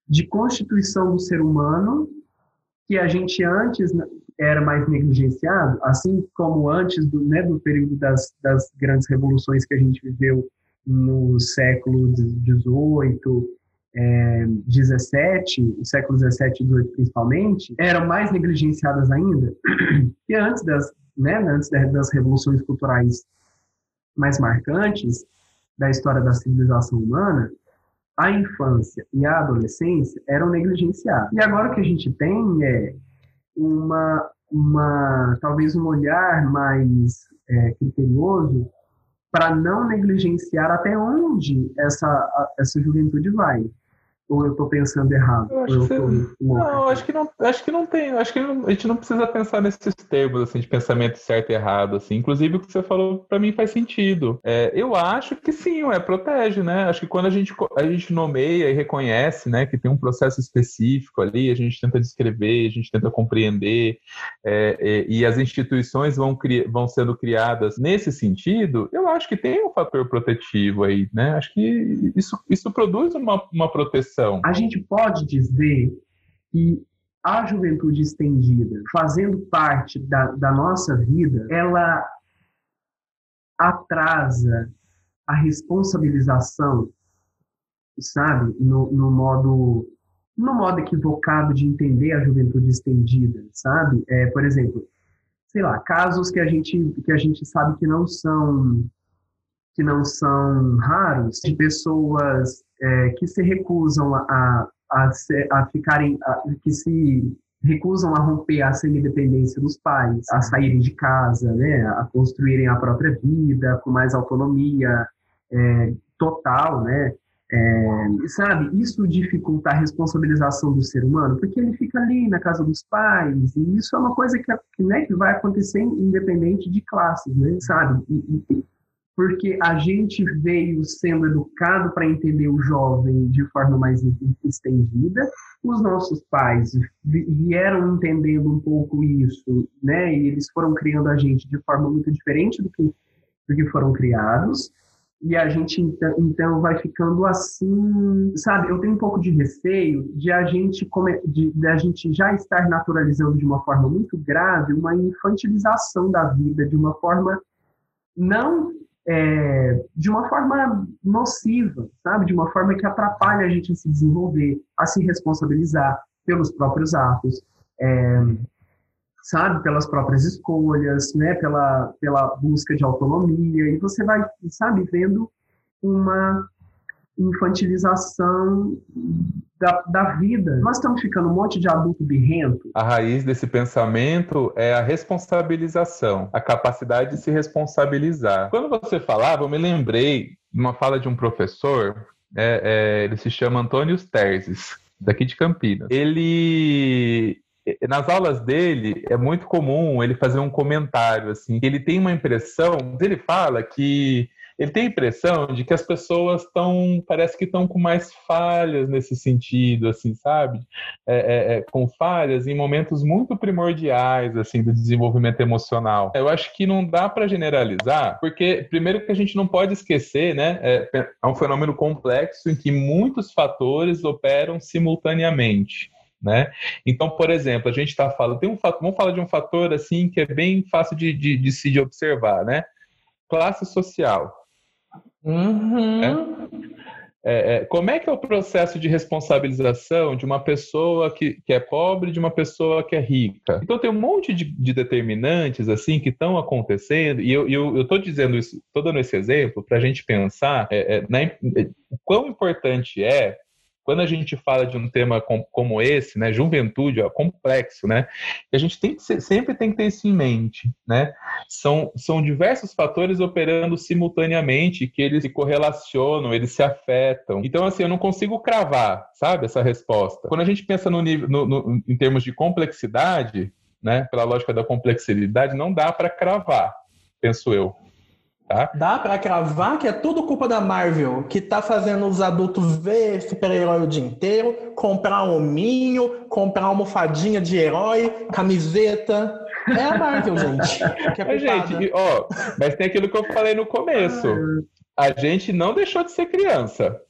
de constituição do ser humano que a gente antes era mais negligenciado, assim como antes do, né, do período das, das grandes revoluções que a gente viveu no século XVIII, é, 17, o século 17 e 18 principalmente, eram mais negligenciadas ainda que antes das, né, antes das revoluções culturais mais marcantes da história da civilização humana, a infância e a adolescência eram negligenciados. E agora o que a gente tem é uma, uma talvez um olhar mais é, criterioso para não negligenciar até onde essa, essa juventude vai. Ou eu estou pensando errado? Eu acho, eu você... não, acho que não, acho que não tem, acho que não, a gente não precisa pensar nesses termos assim de pensamento certo e errado assim. Inclusive o que você falou para mim faz sentido. É, eu acho que sim, é protege, né? Acho que quando a gente a gente nomeia e reconhece, né, que tem um processo específico ali, a gente tenta descrever, a gente tenta compreender, é, é, e as instituições vão cri, vão sendo criadas nesse sentido. Eu acho que tem um fator protetivo aí, né? Acho que isso isso produz uma, uma proteção a gente pode dizer que a juventude estendida, fazendo parte da, da nossa vida, ela atrasa a responsabilização, sabe, no, no modo no modo equivocado de entender a juventude estendida, sabe? É, por exemplo, sei lá, casos que a gente que a gente sabe que não são que não são raros de pessoas é, que se recusam a, a, a ficarem, a, que se recusam a romper a semi-dependência dos pais, a saírem de casa, né, a construírem a própria vida com mais autonomia é, total, né, É, sabe, isso dificulta a responsabilização do ser humano, porque ele fica ali na casa dos pais, e isso é uma coisa que, né, que vai acontecer independente de classes, né, sabe? E, e, porque a gente veio sendo educado para entender o jovem de forma mais estendida, os nossos pais vieram entendendo um pouco isso, né, e eles foram criando a gente de forma muito diferente do que, do que foram criados, e a gente então, então vai ficando assim, sabe? Eu tenho um pouco de receio de a gente de, de, a gente já estar naturalizando de uma forma muito grave uma infantilização da vida de uma forma não é, de uma forma nociva, sabe? De uma forma que atrapalha a gente a se desenvolver, a se responsabilizar pelos próprios atos. É, sabe, pelas próprias escolhas, né, pela, pela busca de autonomia, e você vai, sabe, vendo uma infantilização da, da vida. Nós estamos ficando um monte de adulto birrento. A raiz desse pensamento é a responsabilização, a capacidade de se responsabilizar. Quando você falava, eu me lembrei de uma fala de um professor, é, é, ele se chama Antônio Terzes, daqui de Campinas. Ele nas aulas dele é muito comum ele fazer um comentário assim. Ele tem uma impressão, ele fala que ele tem a impressão de que as pessoas estão, parece que estão com mais falhas nesse sentido, assim, sabe? É, é, é, com falhas em momentos muito primordiais, assim, do desenvolvimento emocional. Eu acho que não dá para generalizar, porque primeiro que a gente não pode esquecer, né? É, é um fenômeno complexo em que muitos fatores operam simultaneamente. Né? Então, por exemplo, a gente está falando, tem um fator, vamos falar de um fator assim que é bem fácil de, de, de se observar, né? Classe social. Uhum. Né? É, é, como é que é o processo de responsabilização de uma pessoa que, que é pobre de uma pessoa que é rica? Então tem um monte de, de determinantes assim que estão acontecendo e eu estou dizendo isso, estou dando esse exemplo para a gente pensar é, é na, o quão importante é quando a gente fala de um tema com, como esse, né, juventude, ó, complexo, né, a gente tem que ser, sempre tem que ter isso em mente, né? São, são diversos fatores operando simultaneamente que eles se correlacionam, eles se afetam. Então, assim, eu não consigo cravar, sabe, essa resposta. Quando a gente pensa no nível, no, no, em termos de complexidade, né, pela lógica da complexidade, não dá para cravar, penso eu. Tá? Dá para cravar que é tudo culpa da Marvel, que tá fazendo os adultos ver super-herói o dia inteiro, comprar um hominho, comprar uma almofadinha de herói, camiseta. É a Marvel, gente. Que é gente, ó, mas tem aquilo que eu falei no começo. A gente não deixou de ser criança.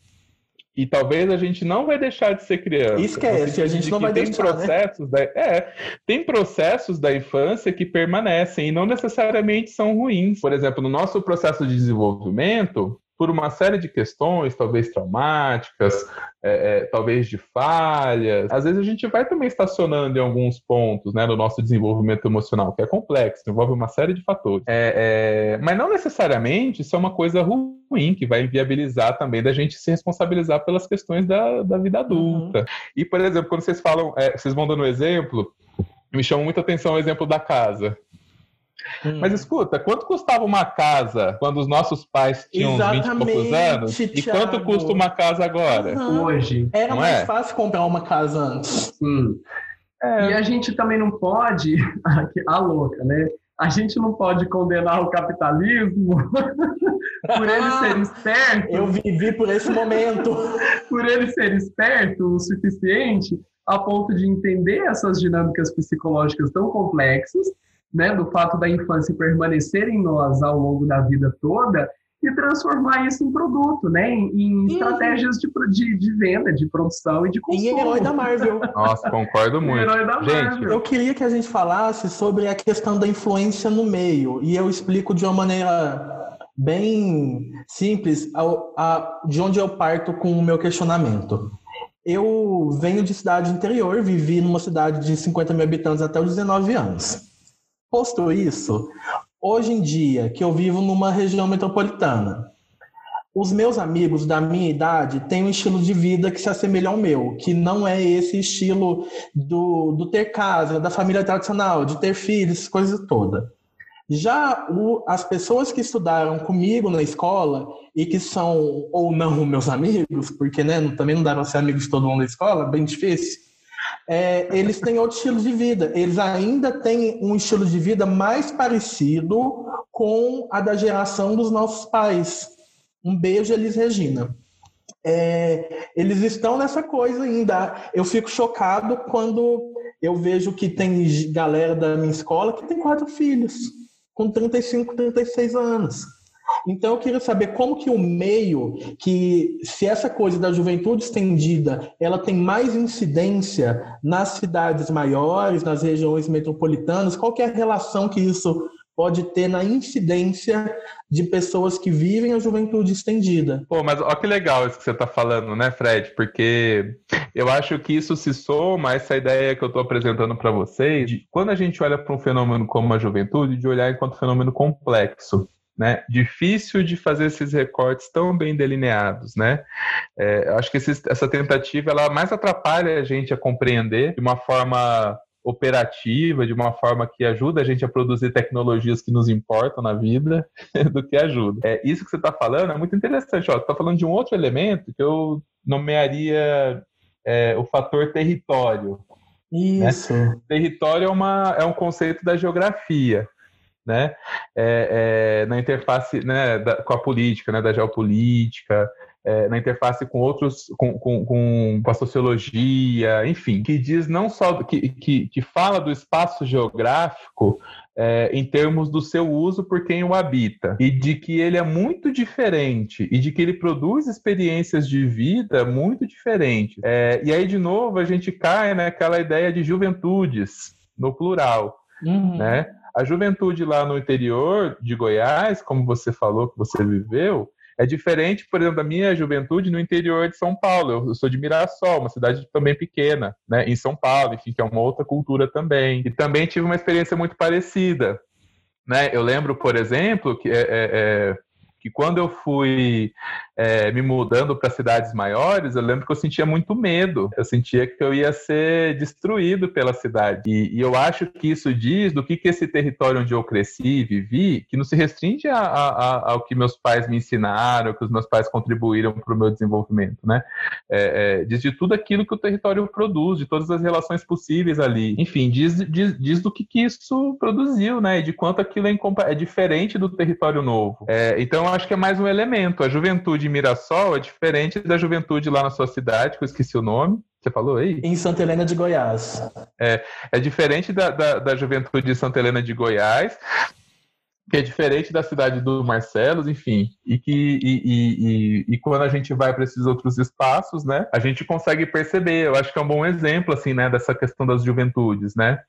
E talvez a gente não vai deixar de ser criança. Esquece, a gente não vai tem deixar, né? processos né? da, é, tem processos da infância que permanecem e não necessariamente são ruins. Por exemplo, no nosso processo de desenvolvimento, por uma série de questões, talvez traumáticas, é, é, talvez de falhas. Às vezes a gente vai também estacionando em alguns pontos né, no nosso desenvolvimento emocional, que é complexo, envolve uma série de fatores. É, é, mas não necessariamente isso é uma coisa ruim, que vai inviabilizar também da gente se responsabilizar pelas questões da, da vida adulta. Uhum. E, por exemplo, quando vocês falam, é, vocês vão dando um exemplo, me chama muita atenção o exemplo da casa. Hum. Mas escuta, quanto custava uma casa quando os nossos pais tinham Exatamente, 20 e poucos anos? Thiago. E quanto custa uma casa agora? Uhum. Hoje. Era mais é? fácil comprar uma casa antes. Sim. É. E a gente também não pode, a louca, né? A gente não pode condenar o capitalismo por ele ser esperto. Eu vivi por esse momento. por ele ser esperto o suficiente a ponto de entender essas dinâmicas psicológicas tão complexas né, do fato da infância permanecer em nós ao longo da vida toda e transformar isso em produto, né, em, estratégias de, de, de, venda, de produção e de consumo. Em herói da Marvel. Nossa, concordo muito. Herói da gente, eu queria que a gente falasse sobre a questão da influência no meio e eu explico de uma maneira bem simples ao, a, de onde eu parto com o meu questionamento. Eu venho de cidade interior, vivi numa cidade de 50 mil habitantes até os 19 anos. Posto isso, hoje em dia, que eu vivo numa região metropolitana, os meus amigos da minha idade têm um estilo de vida que se assemelha ao meu, que não é esse estilo do, do ter casa, da família tradicional, de ter filhos, coisa toda. Já o, as pessoas que estudaram comigo na escola e que são ou não meus amigos, porque né, também não dá para ser amigos de todo mundo na escola, bem difícil, é, eles têm outro estilo de vida. Eles ainda têm um estilo de vida mais parecido com a da geração dos nossos pais. Um beijo, Elis Regina. É, eles estão nessa coisa ainda. Eu fico chocado quando eu vejo que tem galera da minha escola que tem quatro filhos com 35, 36 anos. Então eu queria saber como que o meio, que se essa coisa da juventude estendida, ela tem mais incidência nas cidades maiores, nas regiões metropolitanas, qual que é a relação que isso pode ter na incidência de pessoas que vivem a juventude estendida. Pô, mas olha que legal isso que você está falando, né, Fred? Porque eu acho que isso se soma a essa ideia que eu estou apresentando para vocês, quando a gente olha para um fenômeno como a juventude, de olhar enquanto fenômeno complexo. Né? Difícil de fazer esses recortes tão bem delineados, né? É, acho que esse, essa tentativa ela mais atrapalha a gente a compreender de uma forma operativa, de uma forma que ajuda a gente a produzir tecnologias que nos importam na vida, do que ajuda. É, isso que você está falando é muito interessante. Você está falando de um outro elemento que eu nomearia é, o fator território. Né? Isso. Né? Território é, uma, é um conceito da geografia. Né? É, é, na interface né, da, com a política, né, da geopolítica, é, na interface com outros, com, com, com, a sociologia, enfim, que diz não só que, que, que fala do espaço geográfico é, em termos do seu uso por quem o habita, e de que ele é muito diferente, e de que ele produz experiências de vida muito diferentes. É, e aí, de novo, a gente cai naquela ideia de juventudes, no plural, uhum. né? A juventude lá no interior de Goiás, como você falou que você viveu, é diferente, por exemplo, da minha juventude no interior de São Paulo. Eu sou de Mirassol, uma cidade também pequena, né, em São Paulo, enfim, que é uma outra cultura também. E também tive uma experiência muito parecida. Né? Eu lembro, por exemplo, que é, é, é que quando eu fui é, me mudando para cidades maiores, eu lembro que eu sentia muito medo. Eu sentia que eu ia ser destruído pela cidade. E, e eu acho que isso diz do que, que esse território onde eu cresci e vivi, que não se restringe a, a, a, ao que meus pais me ensinaram, que os meus pais contribuíram para o meu desenvolvimento, né? É, é, diz de tudo aquilo que o território produz, de todas as relações possíveis ali. Enfim, diz, diz, diz do que, que isso produziu, né? E de quanto aquilo é, é diferente do território novo. É, então, acho que é mais um elemento. A juventude Mirassol é diferente da juventude lá na sua cidade, que eu esqueci o nome. Você falou aí? Em Santa Helena de Goiás. É, é diferente da, da, da juventude de Santa Helena de Goiás, que é diferente da cidade do Marcelos, enfim, e que e, e, e, e quando a gente vai para esses outros espaços, né, a gente consegue perceber. Eu acho que é um bom exemplo, assim, né, dessa questão das juventudes, né?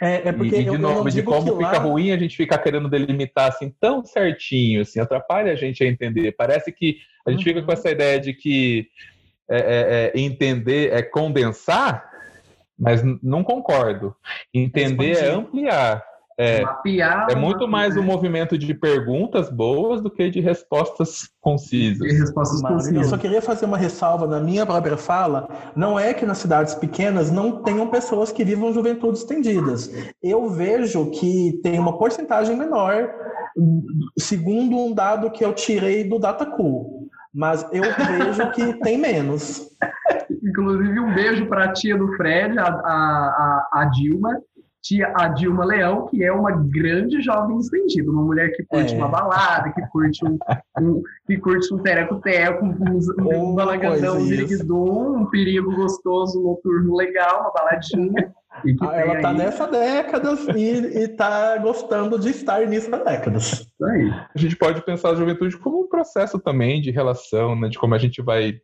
É, é porque e, de novo, de como fica lá... ruim a gente ficar querendo delimitar assim tão certinho, assim, atrapalha a gente a entender. Parece que a gente uhum. fica com essa ideia de que é, é, é entender é condensar, mas não concordo. Entender é ampliar. É, Mapear, é muito mais um movimento de perguntas boas do que de respostas concisas. De respostas concisas. Eu só queria fazer uma ressalva na minha própria fala. Não é que nas cidades pequenas não tenham pessoas que vivam juventudes estendidas. Eu vejo que tem uma porcentagem menor, segundo um dado que eu tirei do Datacool. Mas eu vejo que tem menos. Inclusive, um beijo para a tia do Fred, a, a, a Dilma, tinha a Dilma Leão, que é uma grande jovem estendida, uma mulher que curte é. uma balada, que curte um, um que curte um tereco-teco, um, um, um balagandão, um um perigo gostoso, noturno legal, uma baladinha. Ah, ela tá aí... nessa década e, e tá gostando de estar nisso há décadas. Aí. A gente pode pensar a juventude como um processo também de relação, né, de como a gente vai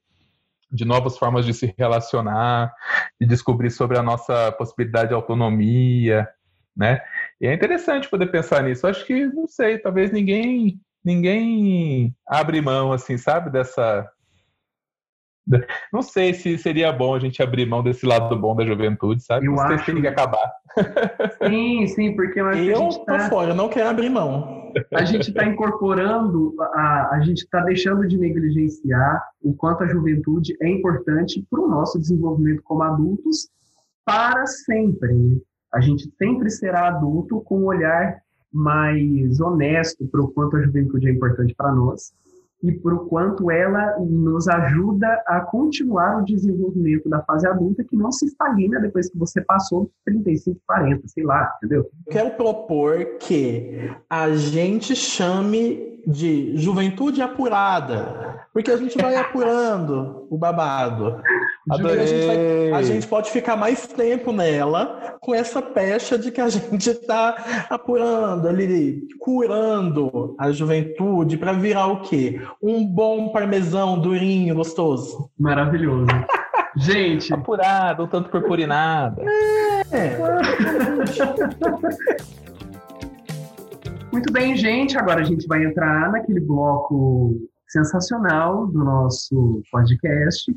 de novas formas de se relacionar, de descobrir sobre a nossa possibilidade de autonomia, né? E é interessante poder pensar nisso. acho que, não sei, talvez ninguém ninguém abre mão, assim, sabe, dessa não sei se seria bom a gente abrir mão desse lado bom da juventude, sabe? Eu sei acho... tem que acabar. Sim, sim, porque eu acho eu que a gente tá... fora, eu não quero abrir mão. A gente está incorporando, a, a gente está deixando de negligenciar o quanto a juventude é importante para o nosso desenvolvimento como adultos para sempre. A gente sempre será adulto com um olhar mais honesto para o quanto a juventude é importante para nós e por quanto ela nos ajuda a continuar o desenvolvimento da fase adulta que não se estagna depois que você passou 35, 40, sei lá, entendeu? Quero propor que a gente chame de juventude apurada, porque a gente vai apurando o babado. Adorei. A gente, vai, a gente, pode ficar mais tempo nela com essa pecha de que a gente está apurando ali, curando a juventude para virar o quê? Um bom parmesão durinho, gostoso. Maravilhoso. Gente. Apurado, um tanto purpurinado. É. Muito bem, gente. Agora a gente vai entrar naquele bloco sensacional do nosso podcast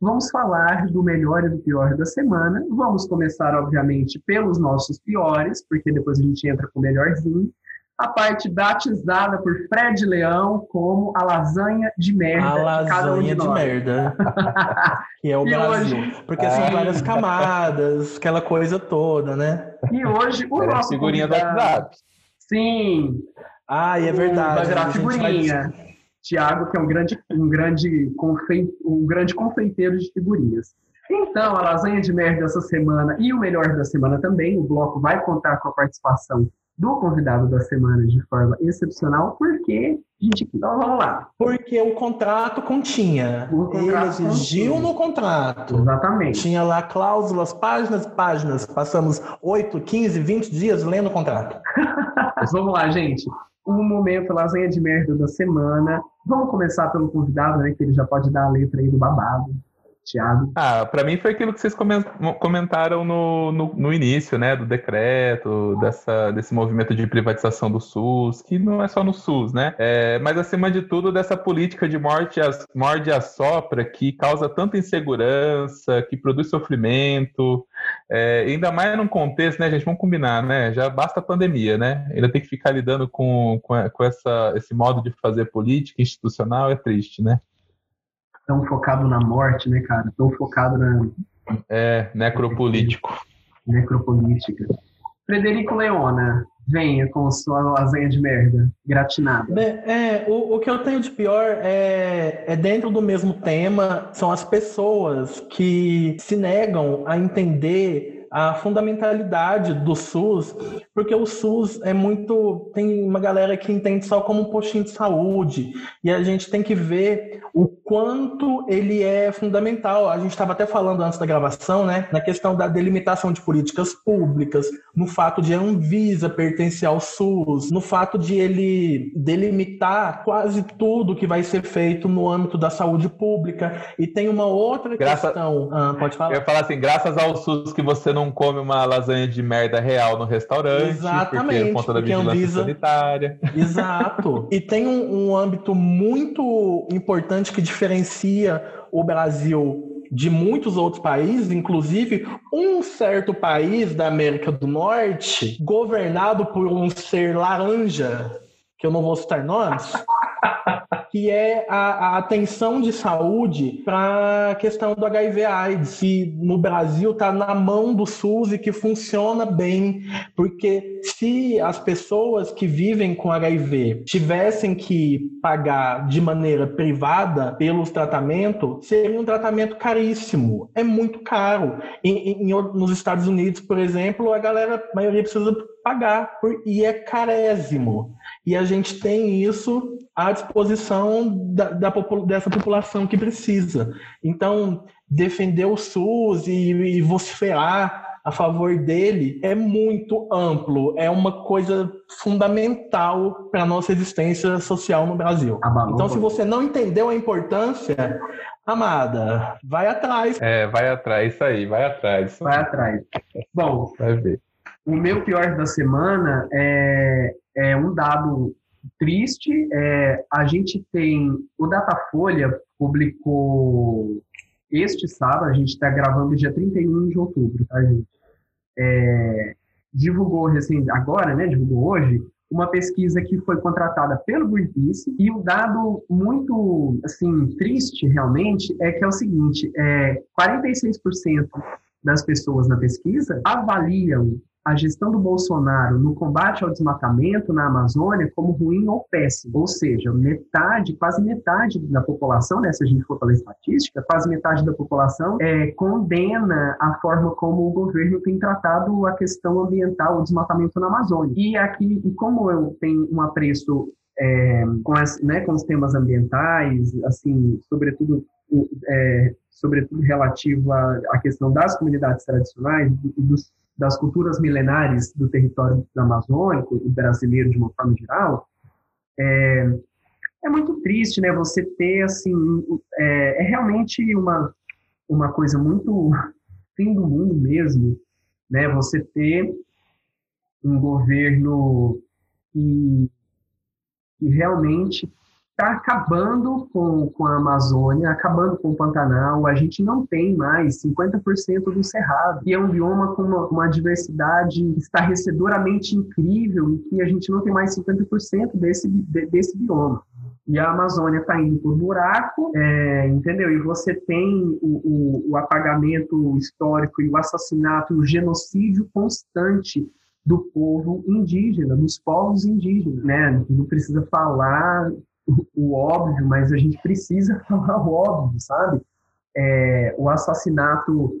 Vamos falar do melhor e do pior da semana. Vamos começar, obviamente, pelos nossos piores, porque depois a gente entra com o melhorzinho. A parte batizada por Fred Leão como a lasanha de merda. A lasanha de, de merda. que é o e Brasil. Hoje... Porque é. são várias camadas, aquela coisa toda, né? E hoje o é nosso. Figurinha convidado... do WhatsApp. Sim. Ah, e é verdade. Vai virar figurinha. Vai... Tiago, que é um grande, um, grande confe... um grande confeiteiro de figurinhas. Então, a lasanha de merda dessa semana e o melhor da semana também, o bloco vai contar com a participação do convidado da semana de forma excepcional, porque então vamos lá. Porque o contrato continha. O contrato Ele exigiu continha. no contrato. Exatamente. Tinha lá cláusulas, páginas páginas. Passamos 8, 15, 20 dias lendo o contrato. Mas vamos lá, gente o momento lasanha de merda da semana. Vamos começar pelo convidado, né? Que ele já pode dar a letra aí do babado. Tiago. Ah, para mim foi aquilo que vocês comentaram no, no, no, início, né, do decreto, dessa, desse movimento de privatização do SUS, que não é só no SUS, né, é, mas acima de tudo dessa política de morte morde a sopra que causa tanta insegurança, que produz sofrimento, é, ainda mais num contexto, né, gente, vamos combinar, né, já basta a pandemia, né, ainda tem que ficar lidando com, com, com essa, esse modo de fazer política institucional, é triste, né tão focado na morte, né, cara? Tão focado na. É, necropolítico. Necropolítica. Frederico Leona, venha com sua lasanha de merda, gratinada. É, o, o que eu tenho de pior é, é dentro do mesmo tema, são as pessoas que se negam a entender a fundamentalidade do SUS, porque o SUS é muito. Tem uma galera que entende só como um postinho de saúde, e a gente tem que ver o quanto ele é fundamental. A gente estava até falando antes da gravação, né, na questão da delimitação de políticas públicas, no fato de a Anvisa pertencer ao SUS, no fato de ele delimitar quase tudo que vai ser feito no âmbito da saúde pública. E tem uma outra Graça... questão. Ah, pode falar. Eu ia falar assim, graças ao SUS que você não come uma lasanha de merda real no restaurante. Exatamente. Porque, por conta da vigilância Anvisa... sanitária. Exato. e tem um, um âmbito muito importante que diferencia o Brasil de muitos outros países, inclusive um certo país da América do Norte, governado por um ser laranja, que eu não vou citar nomes, que é a, a atenção de saúde para a questão do HIV/AIDS, que no Brasil está na mão do SUS e que funciona bem, porque se as pessoas que vivem com HIV tivessem que pagar de maneira privada pelos tratamentos, seria um tratamento caríssimo, é muito caro. Em, em, nos Estados Unidos, por exemplo, a galera, a maioria precisa pagar por, e é carésimo. E a gente tem isso à disposição da, da, dessa população que precisa. Então, defender o SUS e, e vociferar a favor dele é muito amplo, é uma coisa fundamental para a nossa existência social no Brasil. Então, se você não entendeu a importância, amada, vai atrás. É, vai atrás, isso aí, vai atrás. Vai atrás. Bom, vai ver. O meu pior da semana é, é um dado triste. É, a gente tem. O Datafolha publicou este sábado, a gente está gravando dia 31 de outubro, tá, gente? É, divulgou recém, agora, né? Divulgou hoje uma pesquisa que foi contratada pelo Greenpeace e o dado muito assim triste realmente é que é o seguinte: é 46% das pessoas na pesquisa avaliam a gestão do Bolsonaro no combate ao desmatamento na Amazônia como ruim ou péssimo. Ou seja, metade, quase metade da população, né, se a gente for falar estatística, quase metade da população é, condena a forma como o governo tem tratado a questão ambiental, o desmatamento na Amazônia. E aqui, e como eu tenho um apreço é, com, as, né, com os temas ambientais, assim, sobretudo é, sobretudo relativo à, à, questão das comunidades tradicionais e dos, das culturas milenares do território amazônico e brasileiro de uma forma geral, é, é muito triste, né? Você ter assim, é, é, realmente uma uma coisa muito fim do mundo mesmo, né? Você ter um governo que, que realmente está acabando com, com a Amazônia, acabando com o Pantanal. A gente não tem mais 50% do Cerrado, que é um bioma com uma, uma diversidade estarrecedoramente incrível e que a gente não tem mais 50% desse, de, desse bioma. E a Amazônia está indo por buraco, é, entendeu? E você tem o, o, o apagamento histórico e o assassinato, o genocídio constante do povo indígena, dos povos indígenas, né? Não precisa falar o óbvio, mas a gente precisa falar o óbvio, sabe? É, o assassinato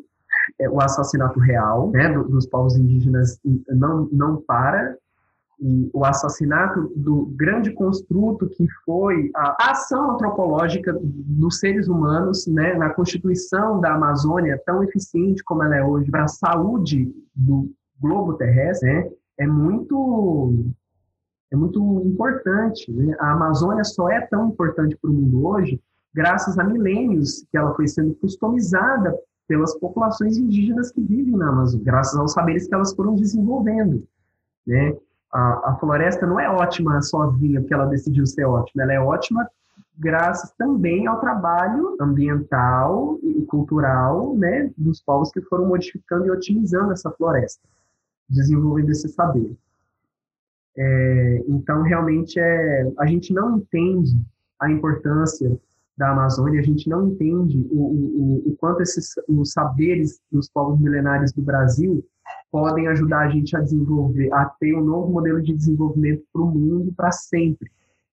é, o assassinato real né, dos povos indígenas não, não para. E o assassinato do grande construto que foi a ação antropológica dos seres humanos né, na constituição da Amazônia, tão eficiente como ela é hoje para a saúde do globo terrestre, né, é muito é muito importante. Né? A Amazônia só é tão importante para o mundo hoje graças a milênios que ela foi sendo customizada pelas populações indígenas que vivem na Amazônia, graças aos saberes que elas foram desenvolvendo. Né? A, a floresta não é ótima sozinha porque ela decidiu ser ótima, ela é ótima graças também ao trabalho ambiental e cultural né, dos povos que foram modificando e otimizando essa floresta, desenvolvendo esse saber. É, então, realmente, é, a gente não entende a importância da Amazônia, a gente não entende o, o, o quanto esses os saberes dos povos milenares do Brasil podem ajudar a gente a desenvolver, a ter um novo modelo de desenvolvimento para o mundo para sempre.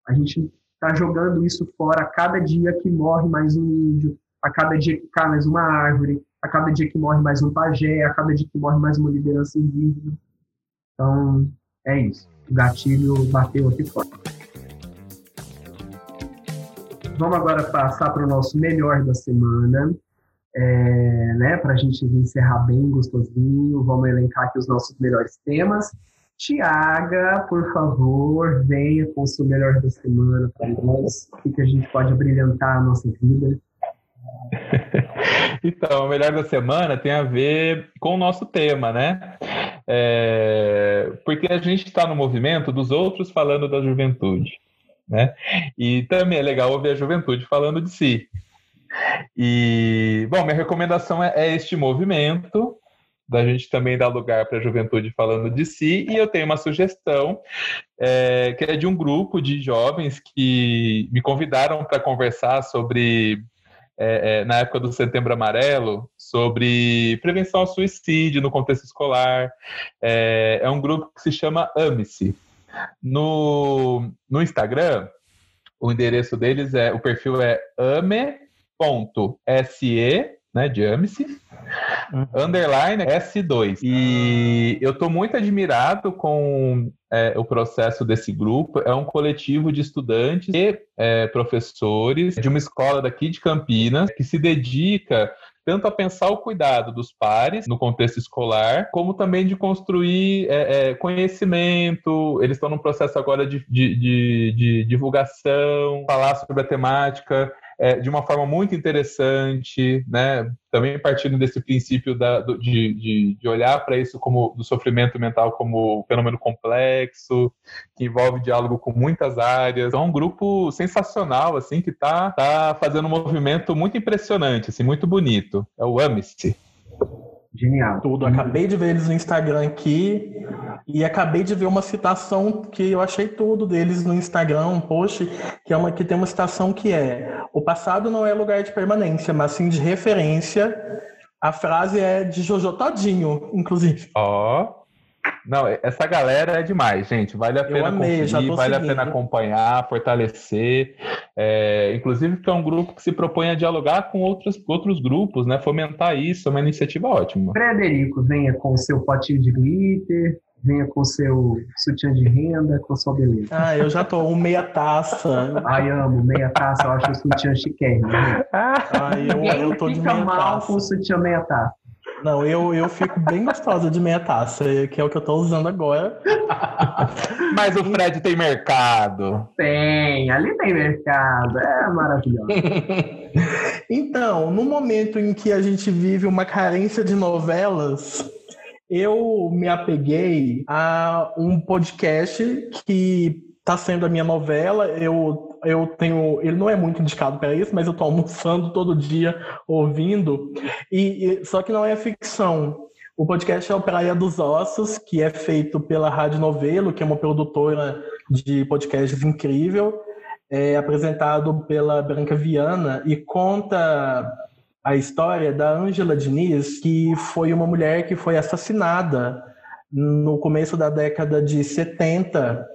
A gente está jogando isso fora a cada dia que morre mais um índio, a cada dia que cai mais uma árvore, a cada dia que morre mais um pajé, a cada dia que morre mais uma liderança indígena. Então, é isso o gatilho bateu aqui fora. Vamos agora passar para o nosso melhor da semana, é, né, para a gente encerrar bem gostosinho. Vamos elencar aqui os nossos melhores temas. Tiaga, por favor, venha com o seu melhor da semana para nós. O que a gente pode brilhantar a nossa vida? Então, o melhor da semana tem a ver com o nosso tema, né? É, porque a gente está no movimento dos outros falando da juventude, né? E também é legal ouvir a juventude falando de si. E, bom, minha recomendação é, é este movimento, da gente também dar lugar para a juventude falando de si, e eu tenho uma sugestão, é, que é de um grupo de jovens que me convidaram para conversar sobre é, é, na época do Setembro Amarelo sobre prevenção ao suicídio no contexto escolar. É, é um grupo que se chama Ame-se. No, no Instagram, o endereço deles é, o perfil é ame.se, né, de Ame-se, uhum. underline S2. E eu estou muito admirado com é, o processo desse grupo. É um coletivo de estudantes e é, professores de uma escola daqui de Campinas que se dedica tanto a pensar o cuidado dos pares no contexto escolar, como também de construir é, é, conhecimento. Eles estão num processo agora de, de, de, de divulgação, falar sobre a temática é, de uma forma muito interessante, né? Também partindo desse princípio da, do, de, de, de, olhar para isso como do sofrimento mental como um fenômeno complexo, que envolve diálogo com muitas áreas. Então, é um grupo sensacional, assim, que está tá fazendo um movimento muito impressionante, assim, muito bonito. É o Amnesty. Genial. Tudo. Acabei de ver eles no Instagram aqui e acabei de ver uma citação que eu achei tudo deles no Instagram, um post que é uma que tem uma citação que é: "O passado não é lugar de permanência, mas sim de referência". A frase é de Jojo Todinho, inclusive. Ó. Oh. Não, essa galera é demais, gente. Vale a pena amei, conferir, vale seguindo. a pena acompanhar, fortalecer. É, inclusive, que é um grupo que se propõe a dialogar com outros, outros grupos, né? Fomentar isso, é uma iniciativa ótima. Frederico, venha com o seu potinho de glitter, venha com seu sutiã de renda, com sua beleza. Ah, eu já tô um meia taça. Ai, amo, meia taça, eu acho o sutiã chiquérrimo. Né? Ai, eu, eu tô de meia mal taça. com o sutiã meia taça. Não, eu, eu fico bem gostosa de meia taça, que é o que eu tô usando agora. Mas o Fred tem mercado. Tem, ali tem mercado. É maravilhoso. então, no momento em que a gente vive uma carência de novelas, eu me apeguei a um podcast que está sendo a minha novela. Eu, eu tenho. Ele não é muito indicado para isso, mas eu estou almoçando todo dia ouvindo. E, e, só que não é ficção. O podcast é o Praia dos Ossos, que é feito pela Rádio Novelo, que é uma produtora de podcasts incrível, é apresentado pela Branca Viana e conta a história da Ângela Diniz, que foi uma mulher que foi assassinada no começo da década de 70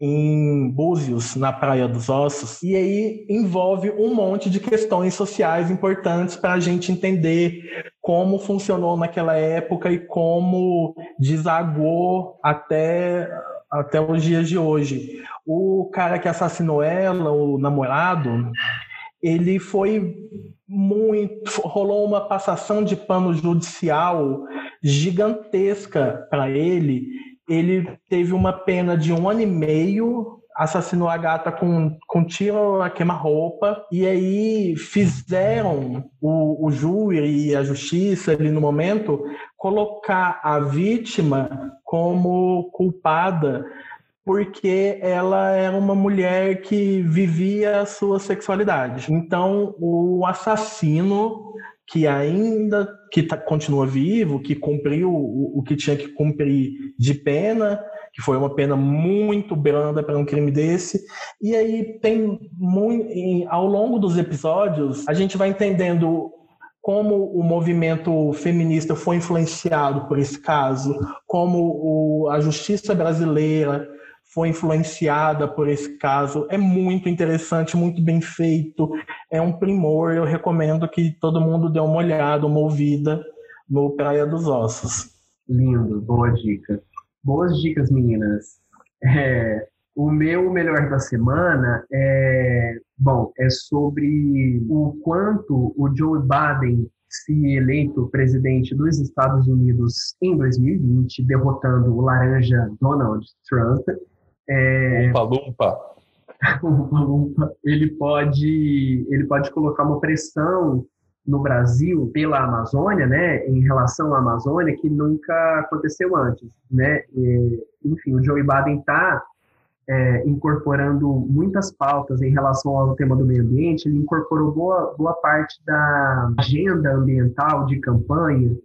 em Búzios, na Praia dos Ossos, e aí envolve um monte de questões sociais importantes para a gente entender como funcionou naquela época e como desagou até, até os dias de hoje. O cara que assassinou ela, o namorado, ele foi muito. rolou uma passação de pano judicial gigantesca para ele. Ele teve uma pena de um ano e meio, assassinou a gata com, com tiro a queima-roupa, e aí fizeram o, o júri e a justiça ali no momento colocar a vítima como culpada porque ela era uma mulher que vivia a sua sexualidade. Então, o assassino que ainda que tá, continua vivo, que cumpriu o, o que tinha que cumprir de pena, que foi uma pena muito branda para um crime desse. E aí tem muito, ao longo dos episódios, a gente vai entendendo como o movimento feminista foi influenciado por esse caso, como o, a justiça brasileira foi influenciada por esse caso. É muito interessante, muito bem feito. É um primor. Eu recomendo que todo mundo dê uma olhada, uma ouvida no Praia dos Ossos. Lindo, boa dica. Boas dicas, meninas. É, o meu melhor da semana é, bom, é sobre o quanto o Joe Biden se eleito presidente dos Estados Unidos em 2020, derrotando o laranja Donald Trump, é... Lumpa Lumpa. ele pode ele pode colocar uma pressão no Brasil pela Amazônia, né, em relação à Amazônia que nunca aconteceu antes, né? E, enfim, o Joe Biden está é, incorporando muitas pautas em relação ao tema do meio ambiente. Ele incorporou boa boa parte da agenda ambiental de campanha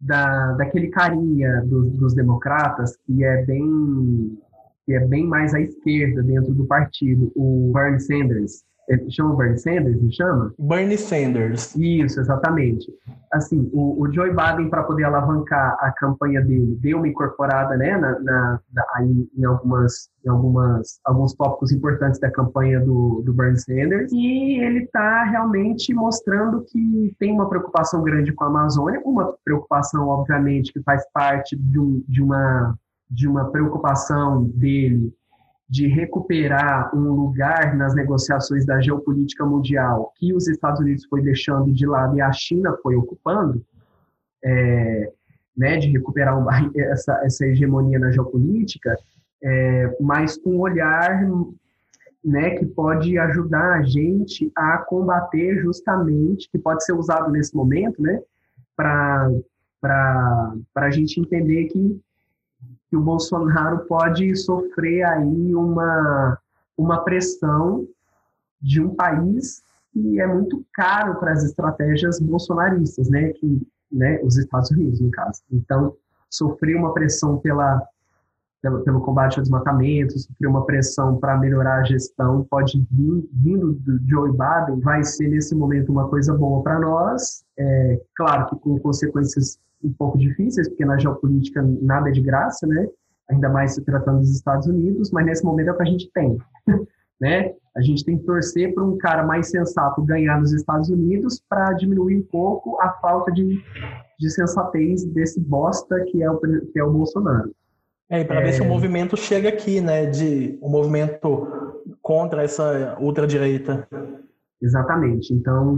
da daquele carinha dos, dos democratas que é bem que é bem mais à esquerda dentro do partido, o Bernie Sanders. Ele chama Bernie Sanders, não chama? Bernie Sanders. Isso, exatamente. Assim, o, o Joe Biden, para poder alavancar a campanha dele, deu uma incorporada né, na, na, na aí, em, algumas, em algumas, alguns tópicos importantes da campanha do, do Bernie Sanders. E ele está realmente mostrando que tem uma preocupação grande com a Amazônia, uma preocupação, obviamente, que faz parte de, um, de uma de uma preocupação dele de recuperar um lugar nas negociações da geopolítica mundial que os Estados Unidos foi deixando de lado e a China foi ocupando, é, né, de recuperar um, essa, essa hegemonia na geopolítica, é, mas com um olhar né, que pode ajudar a gente a combater justamente, que pode ser usado nesse momento, né, para a gente entender que que o Bolsonaro pode sofrer aí uma, uma pressão de um país que é muito caro para as estratégias bolsonaristas, né, que, né, os Estados Unidos, no caso. Então, sofrer uma pressão pela, pelo, pelo combate ao desmatamento, sofrer uma pressão para melhorar a gestão, pode vir, vindo do Joe Biden, vai ser nesse momento uma coisa boa para nós, é, claro que com consequências um pouco difíceis, porque na geopolítica nada é de graça, né? Ainda mais se tratando dos Estados Unidos, mas nesse momento é o que a gente tem, né? A gente tem que torcer para um cara mais sensato ganhar nos Estados Unidos para diminuir um pouco a falta de, de sensatez desse bosta que é o, que é o Bolsonaro. É, para é... ver se o é. movimento chega aqui, né? De o um movimento contra essa ultradireita. Exatamente. Então,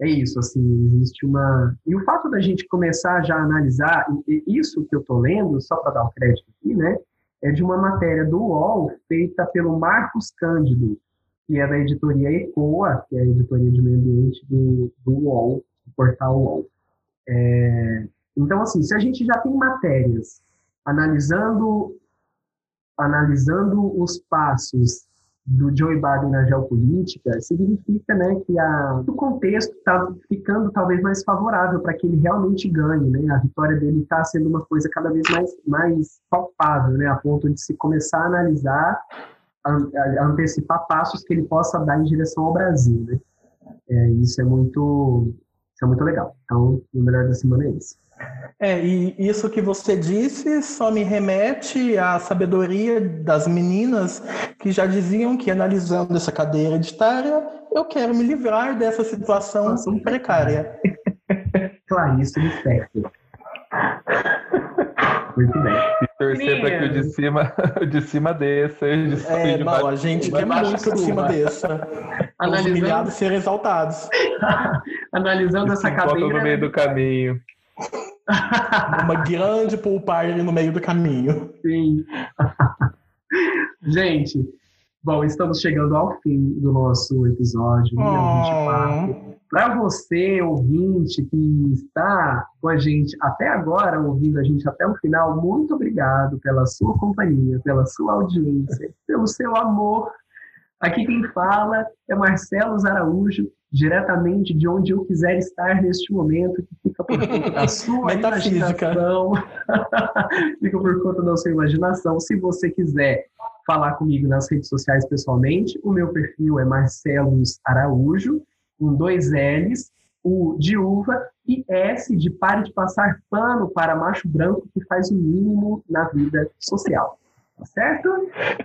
é isso, assim, existe uma... E o fato da gente começar já a analisar, isso que eu estou lendo, só para dar o um crédito aqui, né, é de uma matéria do UOL feita pelo Marcos Cândido, que é da editoria ECOA, que é a editoria de meio ambiente do, do UOL, do portal UOL. É, então, assim, se a gente já tem matérias analisando, analisando os passos do Joe Biden na geopolítica, significa né, que a, o contexto está ficando talvez mais favorável para que ele realmente ganhe. Né? A vitória dele está sendo uma coisa cada vez mais, mais palpável, né? a ponto de se começar a analisar, a, a antecipar passos que ele possa dar em direção ao Brasil. Né? É, isso, é muito, isso é muito legal. Então, o melhor da semana é esse. É, e isso que você disse só me remete à sabedoria das meninas que já diziam que, analisando essa cadeia hereditária, eu quero me livrar dessa situação Nossa, precária. Clarice Lispector. Muito bem. E torcer para que o de cima, o de cima desça. O de cima é, não, a gente quer muito de cima desça. Analisando... Os humilhados serem exaltados. Analisando essa cadeira. no meio do caminho. Uma grande pool party no meio do caminho. Sim. Gente, bom, estamos chegando ao fim do nosso episódio oh. Para você, ouvinte, que está com a gente até agora, ouvindo a gente até o final, muito obrigado pela sua companhia, pela sua audiência, pelo seu amor. Aqui quem fala é Marcelo Araújo diretamente de onde eu quiser estar neste momento, que fica por conta da sua imaginação. fica por conta da sua imaginação. Se você quiser falar comigo nas redes sociais pessoalmente, o meu perfil é Marcelos Araújo, com dois L's, U de uva e S de pare de passar pano para macho branco que faz o mínimo na vida social. Tá certo?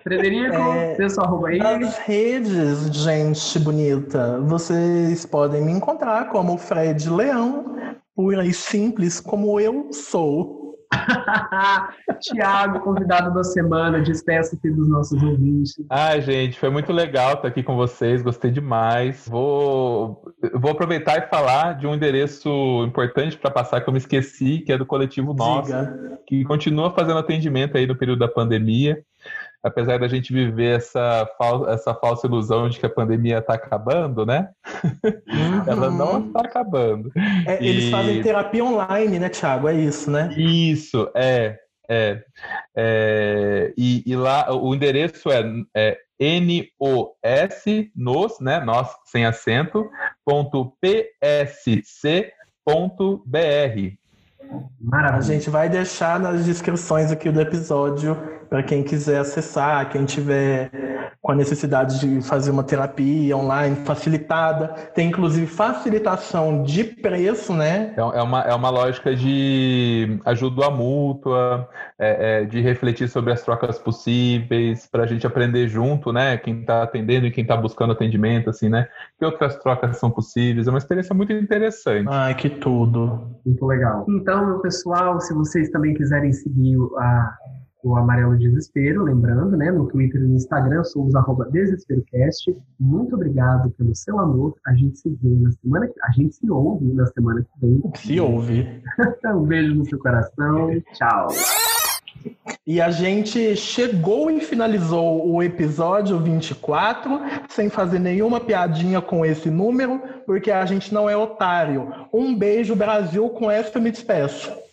Frederico, é, dê sua arroba aí. Nas redes, gente bonita, vocês podem me encontrar como Fred Leão, pura e simples como eu sou. Tiago, convidado da semana, despeça-se dos nossos ouvintes. Ai, gente, foi muito legal estar aqui com vocês, gostei demais. Vou, vou aproveitar e falar de um endereço importante para passar que eu me esqueci, que é do coletivo Nossa, Diga. que continua fazendo atendimento aí no período da pandemia apesar da gente viver essa, fal essa falsa ilusão de que a pandemia está acabando, né? Uhum. Ela não está acabando. É, e... Eles fazem terapia online, né, Thiago? É isso, né? Isso, é. É, é e, e, lá o endereço é, é NOS, nos, né, nós sem acento, ponto PSC ponto BR. Maravilha. A gente vai deixar nas descrições aqui do episódio para quem quiser acessar, quem tiver com a necessidade de fazer uma terapia online facilitada. Tem inclusive facilitação de preço, né? É, é uma, é uma lógica de ajuda mútua, é, é, de refletir sobre as trocas possíveis, para a gente aprender junto, né? Quem está atendendo e quem está buscando atendimento, assim, né? Que outras trocas são possíveis. É uma experiência muito interessante. Ai, que tudo. Muito legal. Então, meu pessoal, se vocês também quiserem seguir a o Amarelo Desespero, lembrando, né, no Twitter e no Instagram, somos arroba DesesperoCast. Muito obrigado pelo seu amor. A gente se vê na semana que a gente se ouve na semana que vem. Se ouve. um beijo no seu coração. Tchau. E a gente chegou e finalizou o episódio 24 sem fazer nenhuma piadinha com esse número, porque a gente não é otário. Um beijo, Brasil, com essa eu me despeço.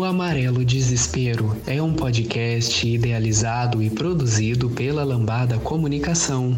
O Amarelo Desespero é um podcast idealizado e produzido pela Lambada Comunicação.